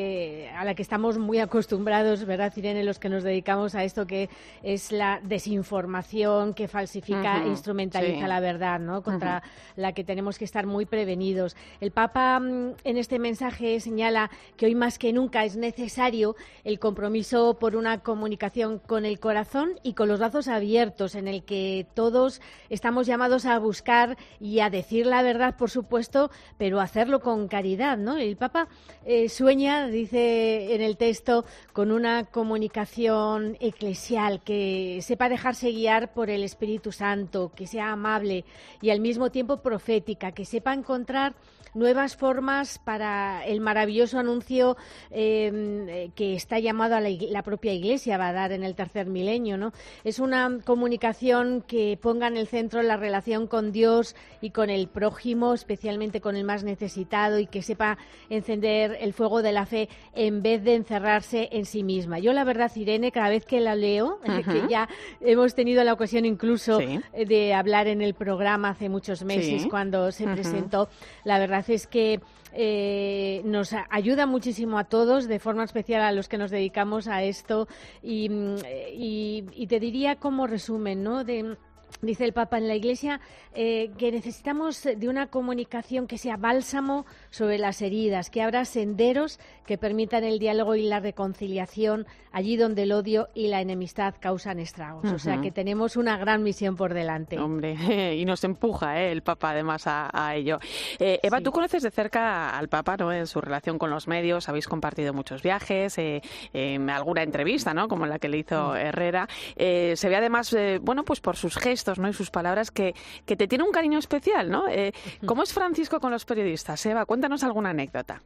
a la que estamos muy acostumbrados, ¿verdad, Irene? Los que nos dedicamos a esto, que es la desinformación que falsifica e instrumentaliza sí. la verdad, ¿no? Contra la que tenemos que estar muy prevenidos. El Papa mm, en este mensaje señala que hoy más que nunca es necesario el compromiso por una comunicación con el corazón y con los brazos abiertos, en el que todos estamos llamados a buscar y a decir la verdad, por supuesto, pero hacerlo con caridad, ¿no? El Papa eh, sueña, dice en el texto, con una comunicación eclesial que sepa dejarse guiar por el Espíritu Santo, que sea amable y al mismo tiempo profética, que sepa encontrar nuevas formas para el maravilloso anuncio eh, que está llamado a la, propia Iglesia va a dar en el tercer milenio. ¿no? Es una comunicación que ponga en el centro la relación con Dios y con el prójimo, especialmente con el más necesitado, y que sepa encender el fuego de la fe en vez de encerrarse en sí misma. Yo, la verdad, Irene, cada vez que la leo, que ya hemos tenido la ocasión incluso Sí. de hablar en el programa hace muchos meses Sí. cuando se presentó, la verdad es que eh, nos ayuda muchísimo a todos, de forma especial a los que nos dedicamos a esto. Y, mm, y- y te diría como resumen, ¿no? De, Dice el Papa en la Iglesia eh, que necesitamos de una comunicación que sea bálsamo sobre las heridas, que abra senderos que permitan el diálogo y la reconciliación allí donde el odio y la enemistad causan estragos. O sea que tenemos una gran misión por delante. Hombre, y nos empuja ¿eh? el Papa además a, a ello. Eh, Eva, tú conoces de cerca al Papa ¿no? en su relación con los medios, habéis compartido muchos viajes, eh, eh, alguna entrevista, ¿no? como la que le hizo. Herrera. Se ve además, bueno, pues por sus gestos ¿no? y sus palabras que, que te tiene un cariño especial. ¿no? Eh, ¿Cómo es Francisco con los periodistas? Eva, cuéntanos alguna anécdota.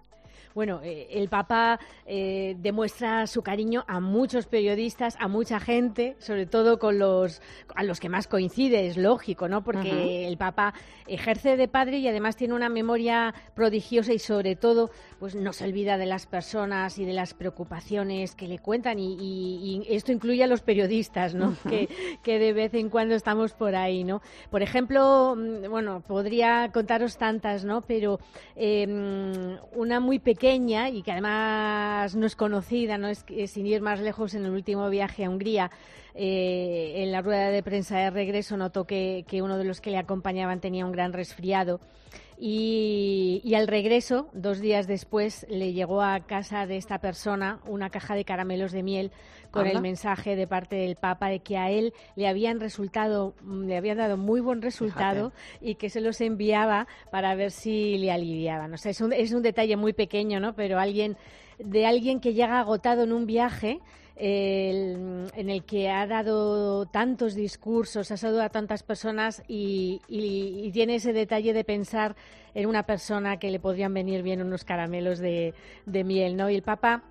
Bueno, eh, el Papa eh, demuestra su cariño a muchos periodistas, a mucha gente, sobre todo con los a los que más coincide, es lógico, ¿no? Porque el Papa ejerce de padre y además tiene una memoria prodigiosa y sobre todo, pues no se olvida de las personas y de las preocupaciones que le cuentan y, y- y esto incluye a los periodistas, ¿no? Que, que de vez en cuando estamos por ahí, ¿no? Por ejemplo, mm, bueno, podría contaros tantas, ¿no? Pero eh, mm, una muy pequeña y que además no es conocida, no es sin ir más lejos en el último viaje a Hungría. Eh, en la rueda de prensa de regreso notó que, que uno de los que le acompañaban tenía un gran resfriado y, al regreso, dos días después, le llegó a casa de esta persona una caja de caramelos de miel con el mensaje de parte del Papa de que a él le habían resultado, le habían dado muy buen resultado y que se los enviaba para ver si le aliviaban. O sea, es un, es un detalle muy pequeño, ¿no? Pero alguien de alguien que llega agotado en un viaje en el que ha dado tantos discursos, ha saludado a tantas personas y, tiene ese detalle de pensar en una persona que le podrían venir bien unos caramelos de, de miel, ¿no? Y el Papa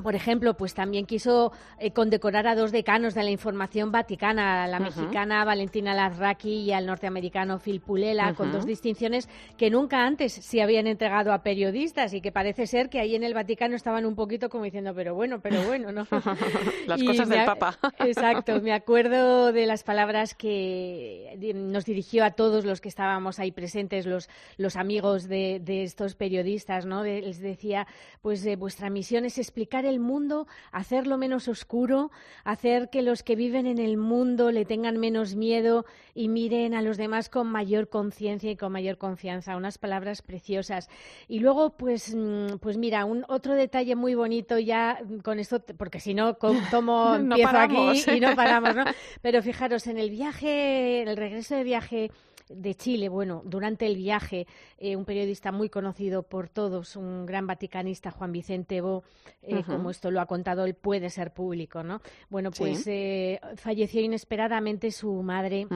por ejemplo, pues también quiso eh, condecorar a dos decanos de la información vaticana, a la mexicana Valentina Larraqui y al norteamericano Phil Pulela, con dos distinciones que nunca antes se habían entregado a periodistas y que parece ser que ahí en el Vaticano estaban un poquito como diciendo, pero bueno, pero bueno, ¿no? las cosas del Papa. Exacto, me acuerdo de las palabras que nos dirigió a todos los que estábamos ahí presentes, los, los amigos de, estos periodistas, ¿no? les decía, pues eh, vuestra misión es explicar el mundo, hacerlo menos oscuro, hacer que los que viven en el mundo le tengan menos miedo y miren a los demás con mayor conciencia y con mayor confianza. Unas palabras preciosas. Y luego, pues, mm, pues mira, un otro detalle muy bonito ya con esto, porque si no, tomo empiezo aquí y no paramos, ¿no? Pero fijaros, en el viaje, el regreso de viaje de Chile, bueno, durante el viaje, eh, un periodista muy conocido por todos, un gran vaticanista, Juan Vicente Bo, eh, como esto lo ha contado, él puede ser público, ¿no? Bueno, pues eh, falleció inesperadamente su madre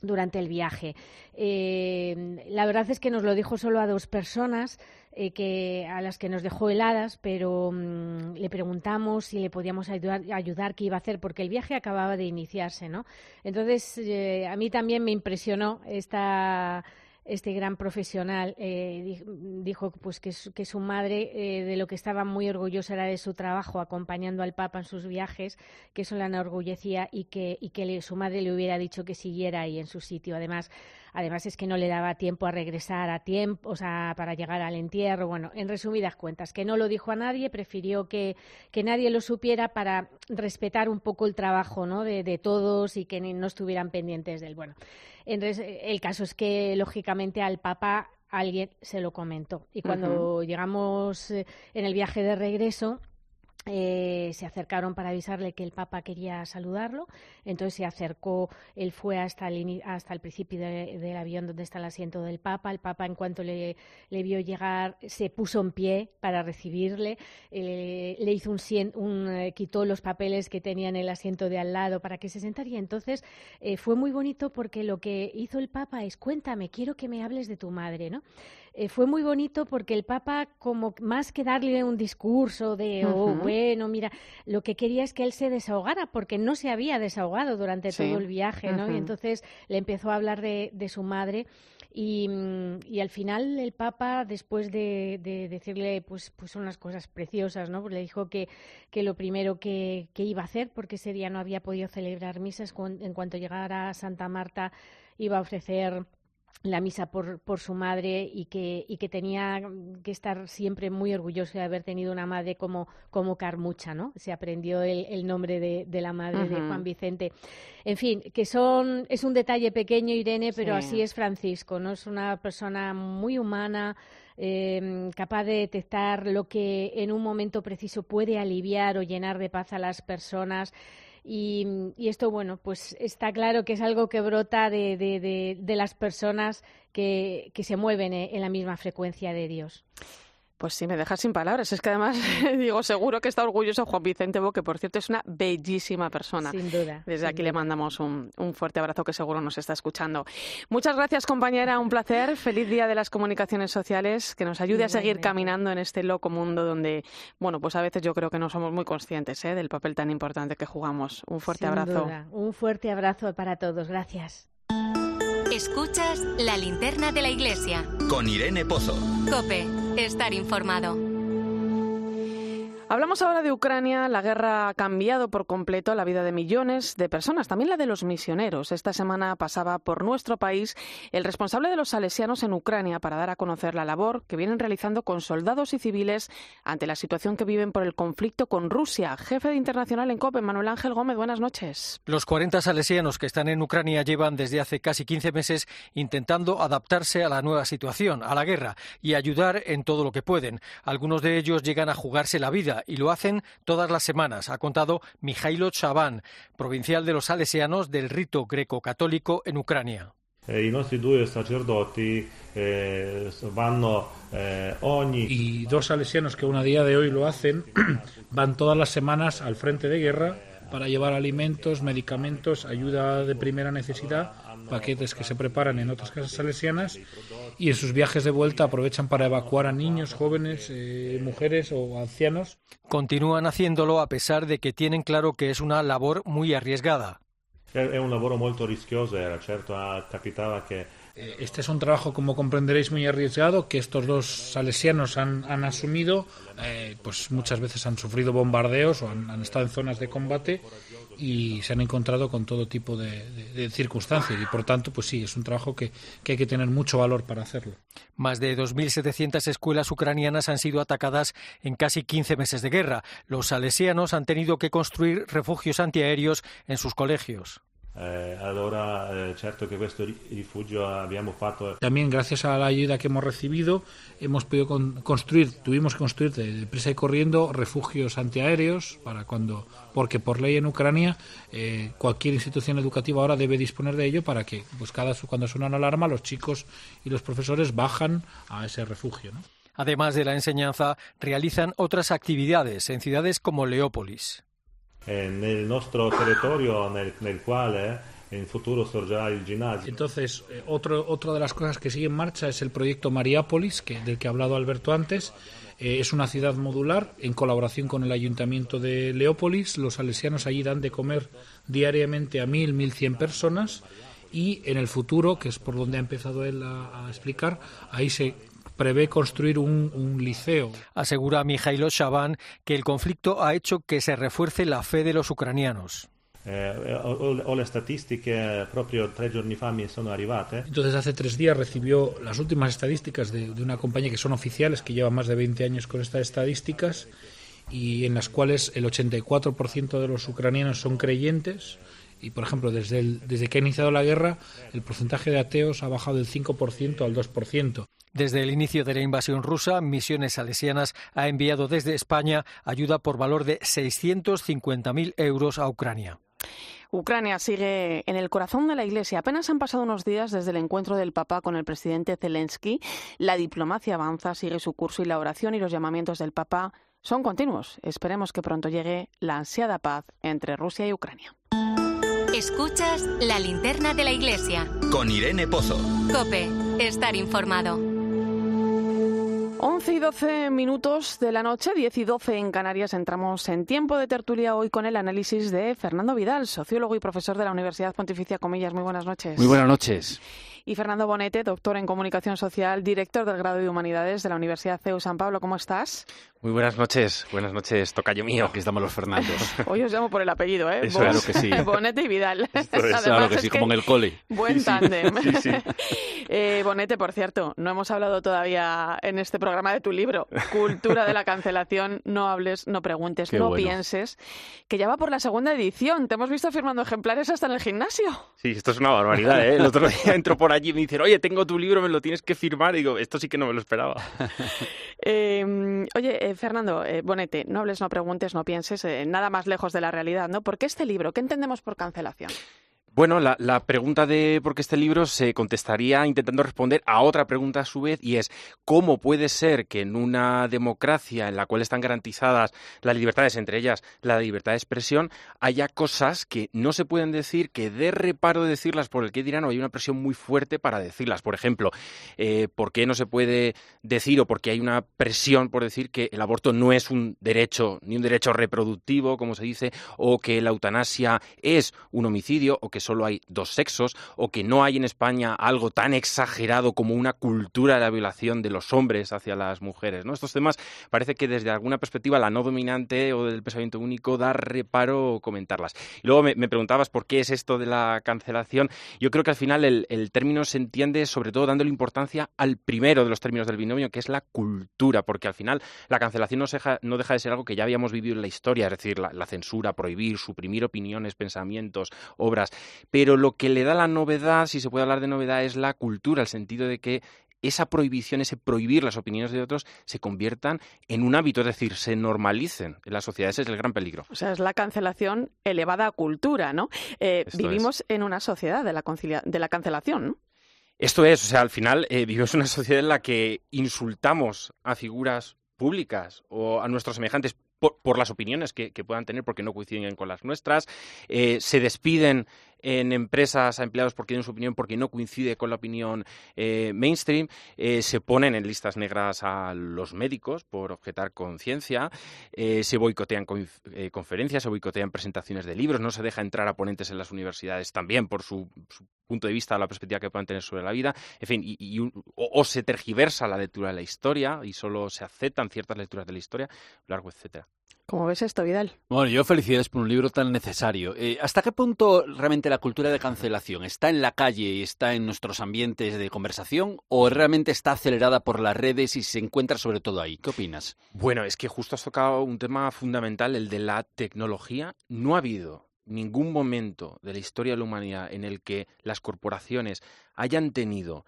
durante el viaje. la verdad es que nos lo dijo solo a dos personas, eh, que, a las que nos dejó heladas, pero mm, le preguntamos si le podíamos ayudar, ayudar, qué iba a hacer, porque el viaje acababa de iniciarse, ¿no? Entonces, eh, a mí también me impresionó esta este gran profesional eh, dijo pues que, que su madre de lo que estaba muy orgullosa era de su trabajo acompañando al Papa en sus viajes, que eso la enorgullecía y que, y que su madre le hubiera dicho que siguiera ahí en su sitio. Además, Además es que no le daba tiempo a regresar a tiempo, o sea, para llegar al entierro. Bueno, en resumidas cuentas, que no lo dijo a nadie, prefirió que, que nadie lo supiera para respetar un poco el trabajo ¿no? de, de todos y que no estuvieran pendientes del bueno. el caso es que, lógicamente, al Papa alguien se lo comentó. Y cuando llegamos eh, en el viaje de regreso, eh, se acercaron para avisarle que el Papa quería saludarlo, entonces se acercó, él fue hasta el, hasta el principio del avión donde está el asiento del Papa, el Papa en cuanto le, vio llegar se puso en pie para recibirle, eh, le hizo un, un eh, quitó los papeles que tenía en el asiento de al lado para que se sentara. Y entonces fue muy bonito porque lo que hizo el Papa es cuéntame, quiero que me hables de tu madre, ¿no? Eh, fue muy bonito porque el Papa, como más que darle un discurso de, oh, bueno, mira, lo que quería es que él se desahogara, porque no se había desahogado durante todo el viaje, ¿no? Y entonces le empezó a hablar de, su madre. Y, al final el Papa, después de, decirle pues, pues unas cosas preciosas, ¿no? Pues le dijo que, que lo primero que, que, iba a hacer, porque ese día no había podido celebrar misas, en cuanto llegara a Santa Marta iba a ofrecer la misa por, por su madre y que, y que tenía que estar siempre muy orgulloso de haber tenido una madre como, como Carmucha, ¿no? Se aprendió el, el nombre de, de, la madre de Juan Vicente. En fin, que son, es un detalle pequeño, Irene, pero así es Francisco, ¿no? Es una persona muy humana, eh, capaz de detectar lo que en un momento preciso puede aliviar o llenar de paz a las personas. Y, esto, bueno, pues está claro que es algo que brota de, de, de, las personas que, que se mueven en la misma frecuencia de Dios. Pues sí, me dejas sin palabras. Es que además, digo, seguro que está orgulloso Juan Vicente Bo, que por cierto es una bellísima persona. Sin duda. Desde aquí le mandamos un, fuerte abrazo que seguro nos está escuchando. Muchas gracias, compañera. Un placer. Feliz día de las comunicaciones sociales. Que nos ayude a seguir caminando en este loco mundo donde, bueno, pues a veces yo creo que no somos muy conscientes ¿eh? del papel tan importante que jugamos. Un fuerte abrazo. Un fuerte abrazo para todos. Gracias. Escuchas la linterna de la iglesia. Con Irene Pozo. Cope, estar informado. Hablamos ahora de Ucrania. La guerra ha cambiado por completo la vida de millones de personas, también la de los misioneros. Esta semana pasaba por nuestro país el responsable de los salesianos en Ucrania para dar a conocer la labor que vienen realizando con soldados y civiles ante la situación que viven por el conflicto con Rusia. Jefe de Internacional en COPE, Manuel Ángel Gómez, buenas noches. Los 40 salesianos que están en Ucrania llevan desde hace casi 15 meses intentando adaptarse a la nueva situación, a la guerra, y ayudar en todo lo que pueden. Algunos de ellos llegan a jugarse la vida y lo hacen todas las semanas, ha contado Mijailo Chabán, provincial de los salesianos del rito greco-católico en Ucrania. Eh, eh, eh, y dos salesianos que aún a día de hoy lo hacen van todas las semanas al frente de guerra para llevar alimentos, medicamentos, ayuda de primera necesidad paquetes que se preparan en otras casas salesianas y en sus viajes de vuelta aprovechan para evacuar a niños, jóvenes, eh, mujeres o ancianos. Continúan haciéndolo a pesar de que tienen claro que es una labor muy arriesgada. Es un labor muy riesgoso, era cierto, capitaba que este es un trabajo, como comprenderéis, muy arriesgado que estos dos salesianos han, asumido. Eh, pues muchas veces han sufrido bombardeos o han, estado en zonas de combate y se han encontrado con todo tipo de, circunstancias y por tanto pues sí es un trabajo que, que, hay que tener mucho valor para hacerlo. Más de 2.700 escuelas ucranianas han sido atacadas en casi 15 meses de guerra. Los salesianos han tenido que construir refugios antiaéreos en sus colegios. Eh, eh, También gracias a la ayuda que hemos recibido hemos podido construir, tuvimos que construir de prisa y corriendo refugios antiaéreos para cuando, porque por ley en Ucrania eh, cualquier institución educativa ahora debe disponer de ello para que, pues cada cuando suena una alarma los chicos y los profesores bajan a ese refugio. Además de la enseñanza, realizan otras actividades en ciudades como Leópolis en el nuestro territorio en el, cual eh, en futuro surgirá el gimnasio. Entonces, eh, otro, otra de las cosas que sigue en marcha es el proyecto Mariápolis, que, del que ha hablado Alberto antes. Eh, es una ciudad modular en colaboración con el ayuntamiento de Leópolis. Los salesianos allí dan de comer diariamente a mil, mil cien personas y en el futuro, que es por donde ha empezado él a explicar, ahí se prevé construir un, liceo. Asegura Mijailo Shaban que el conflicto ha hecho que se refuerce la fe de los ucranianos. Eh, propio Entonces hace tres días recibió las últimas estadísticas de, una compañía que son oficiales, que lleva más de 20 años con estas estadísticas y en las cuales el 84% de los ucranianos son creyentes y por ejemplo desde, desde que ha iniciado la guerra el porcentaje de ateos ha bajado del 5% al 2%. Desde el inicio de la invasión rusa, Misiones Salesianas ha enviado desde España ayuda por valor de 650.000 euros a Ucrania. Ucrania sigue en el corazón de la Iglesia. Apenas han pasado unos días desde el encuentro del Papa con el presidente Zelensky. La diplomacia avanza, sigue su curso y la oración y los llamamientos del Papa son continuos. Esperemos que pronto llegue la ansiada paz entre Rusia y Ucrania. Escuchas la linterna de la Iglesia. Con Irene Pozo. Cope, estar informado. 11 y 12 minutos de la noche, 10 y 12 en Canarias, entramos en tiempo de tertulia hoy con el análisis de Fernando Vidal, sociólogo y profesor de la Universidad Pontificia Comillas. Muy buenas noches. Muy buenas noches y Fernando Bonete, doctor en Comunicación Social, director del grado de Humanidades de la Universidad CEU San Pablo. ¿Cómo estás? Muy buenas noches, buenas noches, tocayo mío. Aquí estamos los Fernandos. Hoy os llamo por el apellido, ¿eh? claro que sí. Bonete y Vidal. claro que sí, como en el cole. Buen tándem. eh, Bonete, por cierto, no hemos hablado todavía en este programa de tu libro, Cultura de la Cancelación, no hables, no preguntes, no pienses, que ya va por la segunda edición. Te hemos visto firmando ejemplares hasta en el gimnasio. Sí, esto es una barbaridad, ¿eh? El otro día entro por allí y me dicen, oye, tengo tu libro, me lo tienes que firmar. Y digo, esto sí que no me lo esperaba. Em, oye, eh, Fernando, eh, Bonete, no hables, no preguntes, no pienses, eh, nada más lejos de la realidad, ¿no? ¿Por qué este libro? ¿Qué entendemos por cancelación? Bueno, la, pregunta de por qué este libro se contestaría intentando responder a otra pregunta a su vez y es ¿cómo puede ser que en una democracia en la cual están garantizadas las libertades, entre ellas la libertad de expresión, haya cosas que no se pueden decir, que dé reparo de decirlas por el que dirán o hay una presión muy fuerte para decirlas? Por ejemplo, eh, ¿por qué no se puede decir o por qué hay una presión por decir que el aborto no es un derecho, ni un derecho reproductivo, como se dice, o que la eutanasia es un homicidio o que solo hay dos sexos o que no hay en España algo tan exagerado como una cultura de la violación de los hombres hacia las mujeres. ¿no? Estos temas parece que desde alguna perspectiva la no dominante o del pensamiento único da reparo comentarlas. Y luego me, preguntabas por qué es esto de la cancelación. Yo creo que al final el, término se entiende sobre todo dándole importancia al primero de los términos del binomio, que es la cultura, porque al final la cancelación no, deja, no deja de ser algo que ya habíamos vivido en la historia, es decir, la censura, prohibir, suprimir opiniones, pensamientos, obras. Pero lo que le da la novedad, si se puede hablar de novedad, es la cultura, el sentido de que esa prohibición, ese prohibir las opiniones de otros, se conviertan en un hábito, es decir, se normalicen en la sociedad. Ese es el gran peligro. O sea, es la cancelación elevada a cultura, ¿no? Eh, vivimos en una sociedad de la, de la cancelación, ¿no? Esto es, o sea, al final eh, vivimos en una sociedad en la que insultamos a figuras públicas o a nuestros semejantes por, las opiniones que, puedan tener porque no coinciden con las nuestras, eh, se despiden en empresas a empleados porque tienen su opinión porque no coincide con la opinión eh, mainstream, eh, se ponen en listas negras a los médicos por objetar conciencia, eh, se boicotean conferencias, se boicotean presentaciones de libros, no se deja entrar a ponentes en las universidades también por su, punto de vista, la perspectiva que puedan tener sobre la vida, en fin, y, o, se tergiversa la lectura de la historia y solo se aceptan ciertas lecturas de la historia, largo, etcétera. ¿Cómo ves esto, Vidal? Bueno, yo felicidades por un libro tan necesario. Eh, ¿Hasta qué punto realmente la cultura de cancelación está en la calle y está en nuestros ambientes de conversación o realmente está acelerada por las redes y se encuentra sobre todo ahí? ¿Qué opinas? Bueno, es que justo has tocado un tema fundamental, el de la tecnología. No ha habido ningún momento de la historia de la humanidad en el que las corporaciones hayan tenido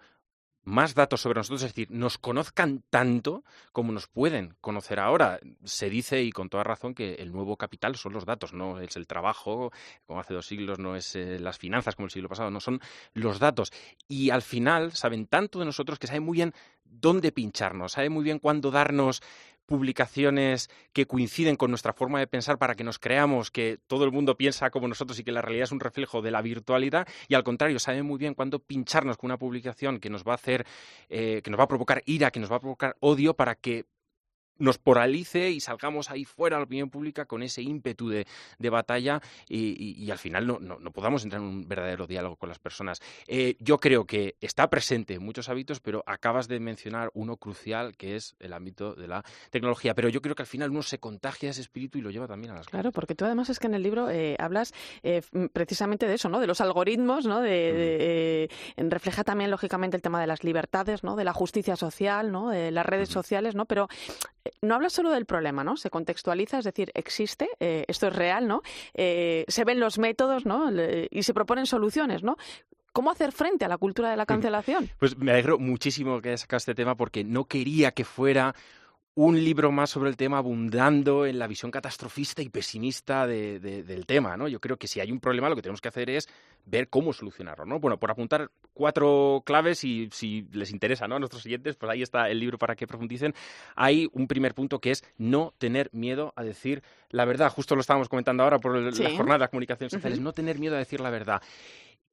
más datos sobre nosotros, es decir, nos conozcan tanto como nos pueden conocer ahora. Se dice, y con toda razón, que el nuevo capital son los datos, no es el trabajo, como hace dos siglos, no es eh, las finanzas como el siglo pasado, no son los datos. Y al final saben tanto de nosotros que saben muy bien dónde pincharnos, saben muy bien cuándo darnos publicaciones que coinciden con nuestra forma de pensar para que nos creamos que todo el mundo piensa como nosotros y que la realidad es un reflejo de la virtualidad y al contrario saben muy bien cuándo pincharnos con una publicación que nos va a hacer eh, que nos va a provocar ira que nos va a provocar odio para que nos poralice y salgamos ahí fuera a la opinión pública con ese ímpetu de, batalla y, al final no, no, podamos entrar en un verdadero diálogo con las personas. Eh, yo creo que está presente en muchos hábitos, pero acabas de mencionar uno crucial que es el ámbito de la tecnología. Pero yo creo que al final uno se contagia ese espíritu y lo lleva también a las Claro, porque tú además es que en el libro eh, hablas eh, precisamente de eso, ¿no? De los algoritmos, ¿no? De, refleja también lógicamente el tema de las libertades, ¿no? De la justicia social, ¿no? De las redes sociales, ¿no? Pero no habla solo del problema, ¿no? Se contextualiza, es decir, existe, eh, esto es real, ¿no? Eh, se ven los métodos, ¿no? y se proponen soluciones, ¿no? ¿Cómo hacer frente a la cultura de la cancelación? Pues me alegro muchísimo que hayas sacado este tema porque no quería que fuera un libro más sobre el tema abundando en la visión catastrofista y pesimista del tema, ¿no? Yo creo que si hay un problema lo que tenemos que hacer es ver cómo solucionarlo, ¿no? Bueno, por apuntar cuatro claves y si les interesa, ¿no? A nuestros siguientes, pues ahí está el libro para que profundicen. Hay un primer punto que es no tener miedo a decir la verdad. Justo lo estábamos comentando ahora por la jornada de comunicaciones sociales. No tener miedo a decir la verdad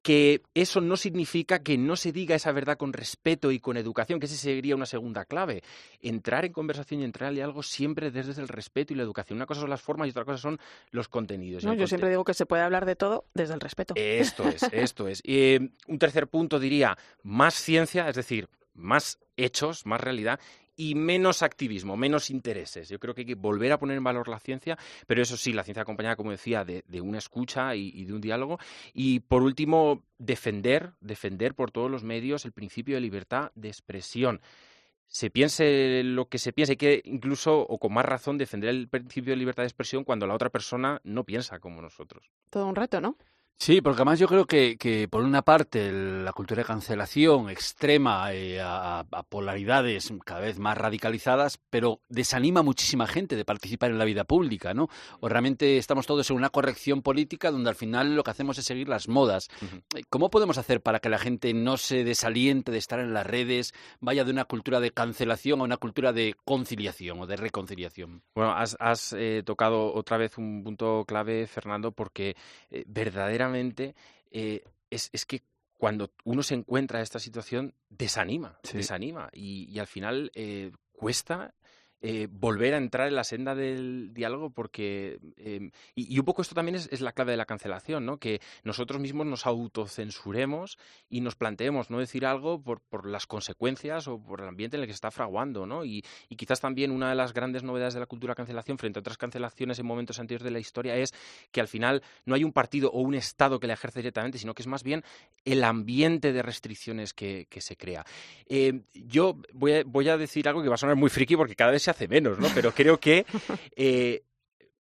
que eso no significa que no se diga esa verdad con respeto y con educación, que esa sería una segunda clave. Entrar en conversación y entrar en algo siempre desde el respeto y la educación. Una cosa son las formas y otra cosa son los contenidos. yo siempre digo que se puede hablar de todo desde el respeto. Esto es, esto es. Eh, un tercer punto diría más ciencia, es decir, más hechos, más realidad y menos activismo, menos intereses. Yo creo que hay que volver a poner en valor la ciencia, pero eso sí, la ciencia acompañada, como decía, de, una escucha y, de un diálogo. Y por último, defender, defender por todos los medios el principio de libertad de expresión se piense lo que se piense, hay que incluso, o con más razón, defender el principio de libertad de expresión cuando la otra persona no piensa como nosotros. Todo un reto, ¿no? Sí, porque además yo creo que, que por una parte la cultura de cancelación extrema eh, a, polaridades cada vez más radicalizadas, pero desanima a muchísima gente de participar en la vida pública, ¿no? O realmente estamos todos en una corrección política donde al final lo que hacemos es seguir las modas. Eh, ¿Cómo podemos hacer para que la gente no se desaliente de estar en las redes, vaya de una cultura de cancelación a una cultura de conciliación o de reconciliación? Bueno, has, eh, tocado otra vez un punto clave, Fernando, porque verdaderamente eh, es, que cuando uno se encuentra en esta situación, desanima, desanima. Y, al final eh, cuesta eh, volver a entrar en la senda del diálogo porque... Em, y, un poco esto también es, la clave de la cancelación, ¿no? Que nosotros mismos nos autocensuremos y nos planteemos no decir algo por, las consecuencias o por el ambiente en el que se está fraguando, ¿no? Y, quizás también una de las grandes novedades de la cultura cancelación frente a otras cancelaciones en momentos anteriores de la historia es que al final no hay un partido o un Estado que la ejerce directamente, sino que es más bien el ambiente de restricciones que, se crea. Eh, yo voy a, decir algo que va a sonar muy friki porque cada vez se hace menos, ¿no? Pero creo que eh,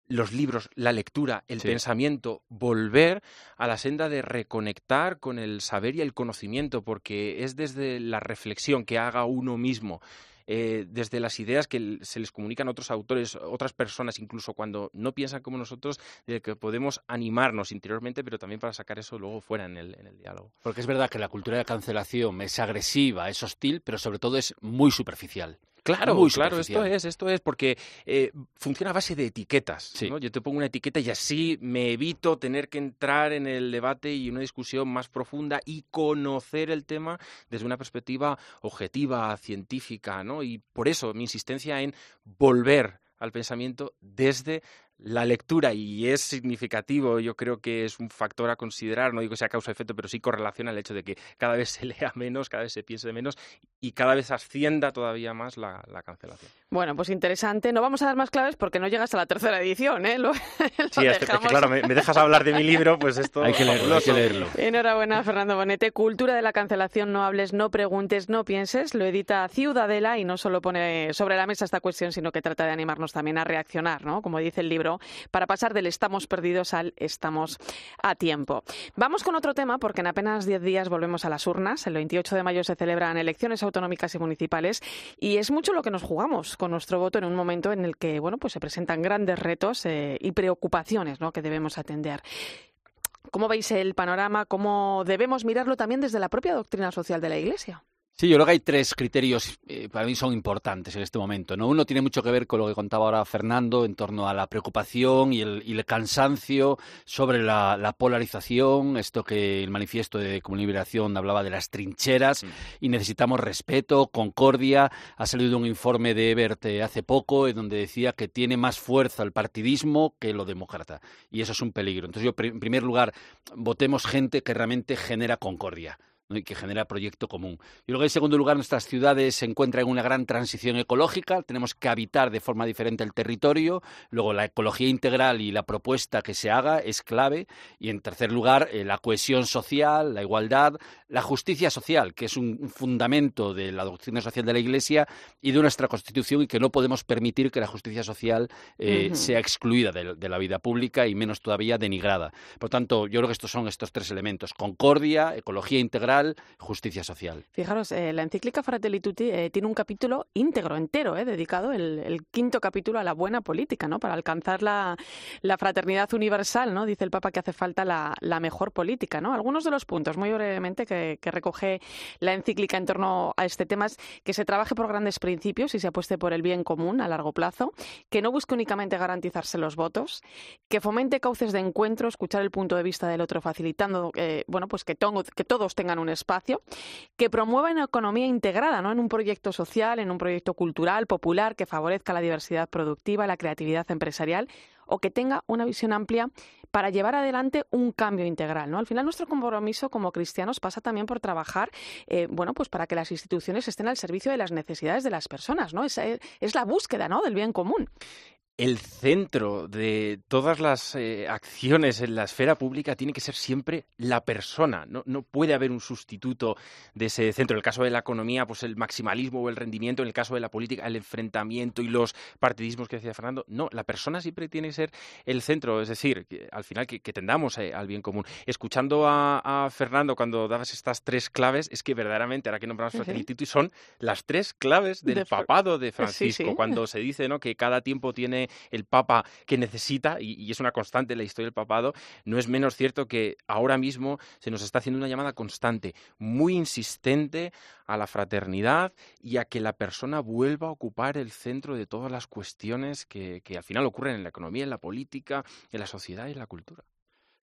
los libros, la lectura, el pensamiento, volver a la senda de reconectar con el saber y el conocimiento, porque es desde la reflexión que haga uno mismo eh, desde las ideas que se les comunican a otros autores, otras personas, incluso cuando no piensan como nosotros, de que podemos animarnos interiormente, pero también para sacar eso luego fuera en el, en el diálogo. Porque es verdad que la cultura de cancelación es agresiva, es hostil, pero sobre todo es muy superficial. Claro, claro, esto es, esto es, porque eh, funciona a base de etiquetas. Yo te pongo una etiqueta y así me evito tener que entrar en el debate y una discusión más profunda y conocer el tema desde una perspectiva objetiva, científica, ¿no? Y por eso mi insistencia en volver al pensamiento desde la lectura y es significativo, yo creo que es un factor a considerar, no digo que sea causa-efecto, pero sí correlaciona el hecho de que cada vez se lea menos, cada vez se piense menos y cada vez ascienda todavía más la, cancelación. Bueno, pues interesante. No vamos a dar más claves porque no llegas a la tercera edición, ¿eh? sí, es que, claro, me, dejas hablar de mi libro, pues esto... hay, que leerlo, hay que leerlo. Enhorabuena, Fernando Bonete. Cultura de la cancelación, no hables, no preguntes, no pienses. Lo edita Ciudadela y no solo pone sobre la mesa esta cuestión, sino que trata de animarnos también a reaccionar, ¿no? Como dice el libro para pasar del estamos perdidos al estamos a tiempo. Vamos con otro tema porque en apenas 10 días volvemos a las urnas. El 28 de mayo se celebran elecciones autonómicas y municipales y es mucho lo que nos jugamos con nuestro voto en un momento en el que bueno, pues se presentan grandes retos eh, y preocupaciones que debemos atender. ¿Cómo veis el panorama? ¿Cómo debemos mirarlo también desde la propia doctrina social de la Iglesia? Sí, yo creo que hay tres criterios eh, para mí son importantes en este momento. ¿no? Uno tiene mucho que ver con lo que contaba ahora Fernando en torno a la preocupación y el, cansancio sobre la, polarización, esto que el manifiesto de Comunidad Liberación hablaba de las trincheras y necesitamos respeto, concordia. Ha salido un informe de Ebert eh, hace poco en donde decía que tiene más fuerza el partidismo que lo demócrata y eso es un peligro. Entonces yo, en primer lugar, votemos gente que realmente genera concordia y que genera proyecto común. Y luego, en segundo lugar, nuestras ciudades se encuentran en una gran transición ecológica, tenemos que habitar de forma diferente el territorio, luego la ecología integral y la propuesta que se haga es clave, y en tercer lugar, eh, la cohesión social, la igualdad, la justicia social, que es un, fundamento de la doctrina social de la Iglesia y de nuestra Constitución, y que no podemos permitir que la justicia social eh, sea excluida de, la vida pública y menos todavía denigrada. Por tanto, yo creo que estos son estos tres elementos, concordia, ecología integral, justicia social. Fijaros, eh, la encíclica Fratelli Tutti eh, tiene un capítulo íntegro, entero, eh, dedicado, el, quinto capítulo a la buena política, ¿no? Para alcanzar la, fraternidad universal, ¿no? Dice el Papa que hace falta la, mejor política, ¿no? Algunos de los puntos, muy brevemente, que, recoge la encíclica en torno a este tema es que se trabaje por grandes principios y se apueste por el bien común a largo plazo, que no busque únicamente garantizarse los votos, que fomente cauces de encuentro, escuchar el punto de vista del otro, facilitando, bueno, pues que, que todos tengan un espacio, que promueva una economía integrada, ¿no? En un proyecto social, en un proyecto cultural, popular, que favorezca la diversidad productiva, la creatividad empresarial o que tenga una visión amplia para llevar adelante un cambio integral. ¿no? Al final, nuestro compromiso como cristianos pasa también por trabajar eh, bueno, pues para que las instituciones estén al servicio de las necesidades de las personas. ¿no? Es, es la búsqueda ¿no? del bien común el centro de todas las eh, acciones en la esfera pública tiene que ser siempre la persona. No, no, puede haber un sustituto de ese centro. En el caso de la economía, pues el maximalismo o el rendimiento. En el caso de la política, el enfrentamiento y los partidismos que decía Fernando. No, la persona siempre tiene que ser el centro. Es decir, al final que, tendamos eh, al bien común. Escuchando a, Fernando cuando dabas estas tres claves, es que verdaderamente, ahora que nombramos uh son las tres claves del papado de Francisco. Cuando se dice ¿no? que cada tiempo tiene el Papa que necesita, y, es una constante en la historia del papado, no es menos cierto que ahora mismo se nos está haciendo una llamada constante, muy insistente a la fraternidad y a que la persona vuelva a ocupar el centro de todas las cuestiones que, que al final ocurren en la economía, en la política, en la sociedad y en la cultura.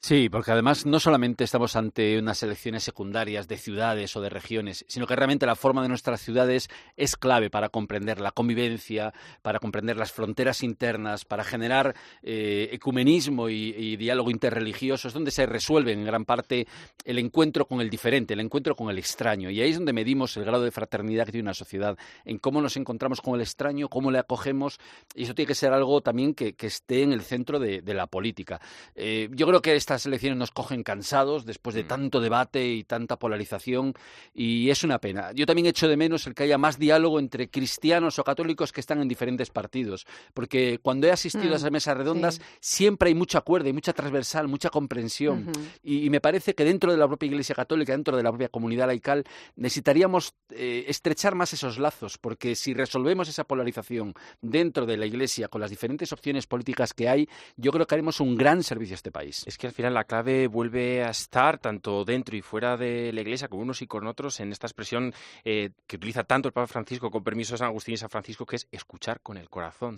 Sí, porque además no solamente estamos ante unas elecciones secundarias de ciudades o de regiones, sino que realmente la forma de nuestras ciudades es clave para comprender la convivencia, para comprender las fronteras internas, para generar eh, ecumenismo y, diálogo interreligioso. Es donde se resuelve en gran parte el encuentro con el diferente, el encuentro con el extraño. Y ahí es donde medimos el grado de fraternidad que tiene una sociedad, en cómo nos encontramos con el extraño, cómo le acogemos. Y eso tiene que ser algo también que, esté en el centro de, la política. Eh, yo creo que estas elecciones nos cogen cansados después de mm. tanto debate y tanta polarización y es una pena. Yo también echo de menos el que haya más diálogo entre cristianos o católicos que están en diferentes partidos, porque cuando he asistido a esas mm, mesas redondas siempre hay mucho acuerdo y mucha transversal, mucha comprensión y, me parece que dentro de la propia Iglesia Católica, dentro de la propia comunidad laical, necesitaríamos eh, estrechar más esos lazos, porque si resolvemos esa polarización dentro de la Iglesia con las diferentes opciones políticas que hay, yo creo que haremos un gran servicio a este país. Es que al la clave vuelve a estar tanto dentro y fuera de la Iglesia, con unos y con otros, en esta expresión eh, que utiliza tanto el Papa Francisco, con permiso de San Agustín y San Francisco, que es escuchar con el corazón.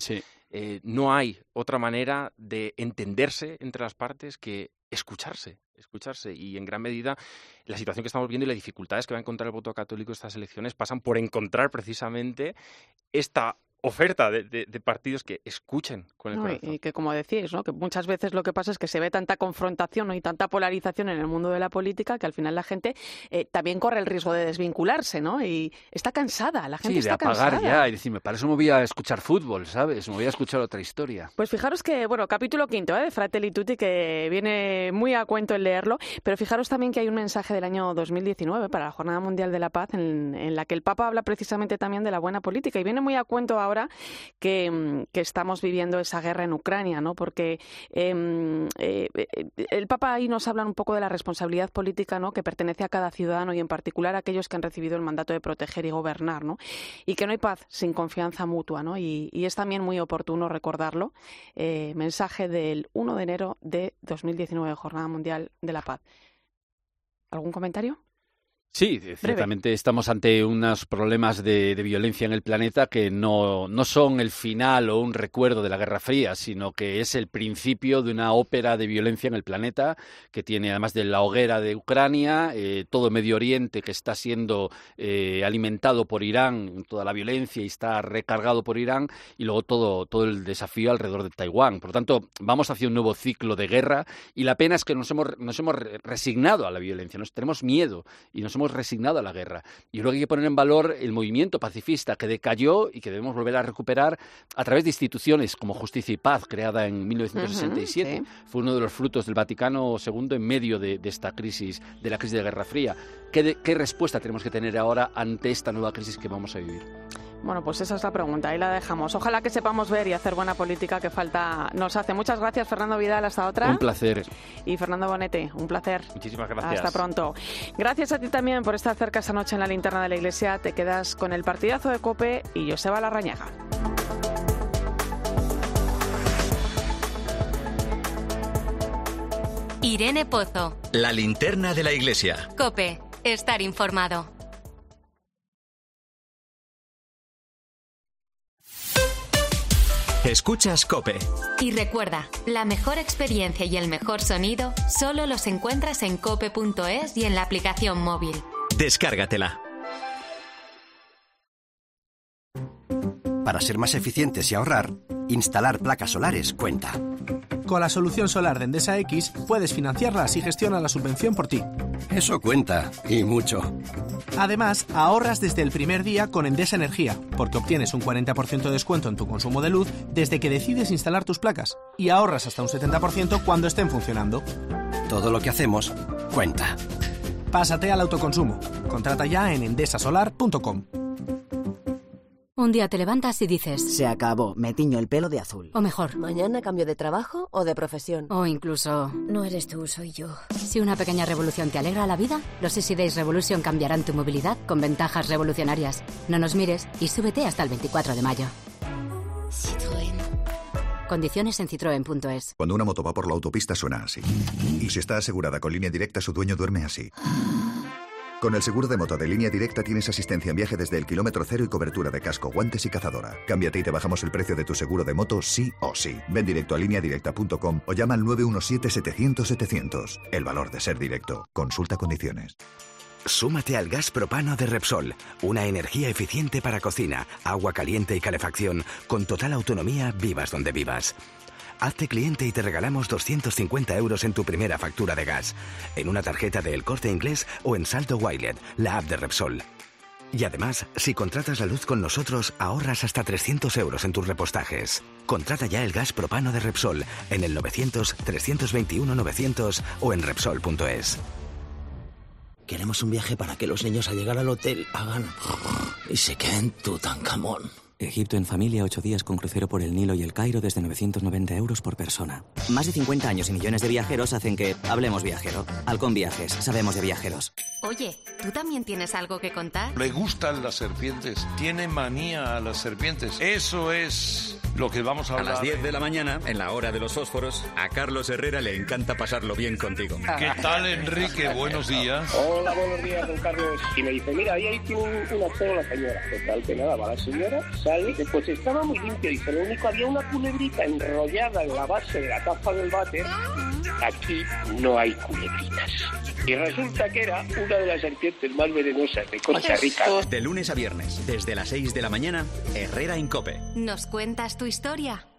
Eh, no hay otra manera de entenderse entre las partes que escucharse, escucharse. Y en gran medida la situación que estamos viendo y las dificultades que va a encontrar el voto católico en estas elecciones pasan por encontrar precisamente esta oferta de, partidos que escuchen con el corazón. Y que, como decís, ¿no? que muchas veces lo que pasa es que se ve tanta confrontación y tanta polarización en el mundo de la política que al final la gente eh, también corre el riesgo de desvincularse, ¿no? Y está cansada, la gente sí, está de apagar ya y decirme, para eso me voy a escuchar fútbol, ¿sabes? Me voy a escuchar otra historia. Pues fijaros que, bueno, capítulo quinto ¿eh? de Fratelli Tutti, que viene muy a cuento el leerlo, pero fijaros también que hay un mensaje del año 2019 para la Jornada Mundial de la Paz en, en la que el Papa habla precisamente también de la buena política y viene muy a cuento ahora ahora mm, que, estamos viviendo esa guerra en Ucrania, ¿no? Porque em, eh, el Papa ahí nos habla un poco de la responsabilidad política, ¿no? Que pertenece a cada ciudadano y en particular a aquellos que han recibido el mandato de proteger y gobernar, ¿no? Y que no hay paz sin confianza mutua, ¿no? Y, es también muy oportuno recordarlo. Eh, mensaje del 1 de enero de 2019, Jornada Mundial de la Paz. ¿Algún comentario? Sí, ciertamente estamos ante unos problemas de, violencia en el planeta que no, no, son el final o un recuerdo de la Guerra Fría, sino que es el principio de una ópera de violencia en el planeta que tiene, además de la hoguera de Ucrania, eh, todo Medio Oriente que está siendo eh, alimentado por Irán, toda la violencia y está recargado por Irán, y luego todo, todo el desafío alrededor de Taiwán. Por lo tanto, vamos hacia un nuevo ciclo de guerra y la pena es que nos hemos, nos hemos resignado a la violencia, nos tenemos miedo y nos hemos resignado a la guerra. Y que hay que poner en valor el movimiento pacifista que decayó y que debemos volver a recuperar a través de instituciones como Justicia y Paz, creada en 1967. Fue uno de los frutos del Vaticano II en medio de, esta crisis, de la crisis de Guerra Fría. ¿Qué, ¿Qué respuesta tenemos que tener ahora ante esta nueva crisis que vamos a vivir? Bueno, pues esa es la pregunta, ahí la dejamos. Ojalá que sepamos ver y hacer buena política que falta nos hace. Muchas gracias, Fernando Vidal, hasta otra. Un placer. Y Fernando Bonete, un placer. Muchísimas gracias. Hasta pronto. Gracias a ti también por estar cerca esta noche en la linterna de la iglesia. Te quedas con el partidazo de Cope y Joseba Larrañaga. Irene Pozo. La linterna de la iglesia. Cope, estar informado. Escuchas Cope. Y recuerda, la mejor experiencia y el mejor sonido solo los encuentras en cope.es y en la aplicación móvil. Descárgatela. Para ser más eficientes y ahorrar, instalar placas solares cuenta. Con la solución solar de Endesa X puedes financiarlas y gestiona la subvención por ti. Eso cuenta, y mucho. Además, ahorras desde el primer día con Endesa Energía, porque obtienes un 40% de descuento en tu consumo de luz desde que decides instalar tus placas y ahorras hasta un 70% cuando estén funcionando. Todo lo que hacemos cuenta. Pásate al autoconsumo. Contrata ya en endesasolar.com. Un día te levantas y dices... Se acabó, me tiño el pelo de azul. O mejor... Mañana cambio de trabajo o de profesión. O incluso... No eres tú, soy yo. Si una pequeña revolución te alegra la vida, los Easy Days Revolution cambiarán tu movilidad con ventajas revolucionarias. No nos mires y súbete hasta el 24 de mayo. Citroën. Condiciones en citroen.es. Cuando una moto va por la autopista suena así. Y si está asegurada con línea directa, su dueño duerme así. Con el seguro de moto de línea directa tienes asistencia en viaje desde el kilómetro cero y cobertura de casco, guantes y cazadora. Cámbiate y te bajamos el precio de tu seguro de moto sí o sí. Ven directo a lineadirecta.com o llama al 917-700-700. El valor de ser directo. Consulta condiciones. Súmate al gas propano de Repsol, una energía eficiente para cocina, agua caliente y calefacción, con total autonomía vivas donde vivas. Hazte cliente y te regalamos 250 euros en tu primera factura de gas, en una tarjeta de El Corte Inglés o en Salto Wilet, la app de Repsol. Y además, si contratas la luz con nosotros, ahorras hasta 300 euros en tus repostajes. Contrata ya el gas propano de Repsol en el 900-321-900 o en Repsol.es. Queremos un viaje para que los niños al llegar al hotel hagan y se queden Tutankamón. Egipto en familia, ocho días con crucero por el Nilo y el Cairo desde 990 euros por persona. Más de 50 años y millones de viajeros hacen que hablemos viajero. Halcón Viajes, sabemos de viajeros. Oye, ¿tú también tienes algo que contar? Le gustan las serpientes, tiene manía a las serpientes. Eso es lo que vamos a A hablar. las 10 de la mañana, en la hora de los fósforos, a Carlos Herrera le encanta pasarlo bien contigo. ¿Qué tal, Enrique? Buenos días. Hola, buenos días, don Carlos. Y me dice, mira, ahí un, una sola la señora. Total, que nada, va la señora, sale, pues estaba muy limpio. Dice, lo único, había una culebrita enrollada en la base de la taza del váter. Aquí no hay culebritas. Y resulta que era una de las serpientes más venenosas de Costa Rica. De lunes a viernes, desde las 6 de la mañana, Herrera en Cope. ¿Nos cuentas tu historia?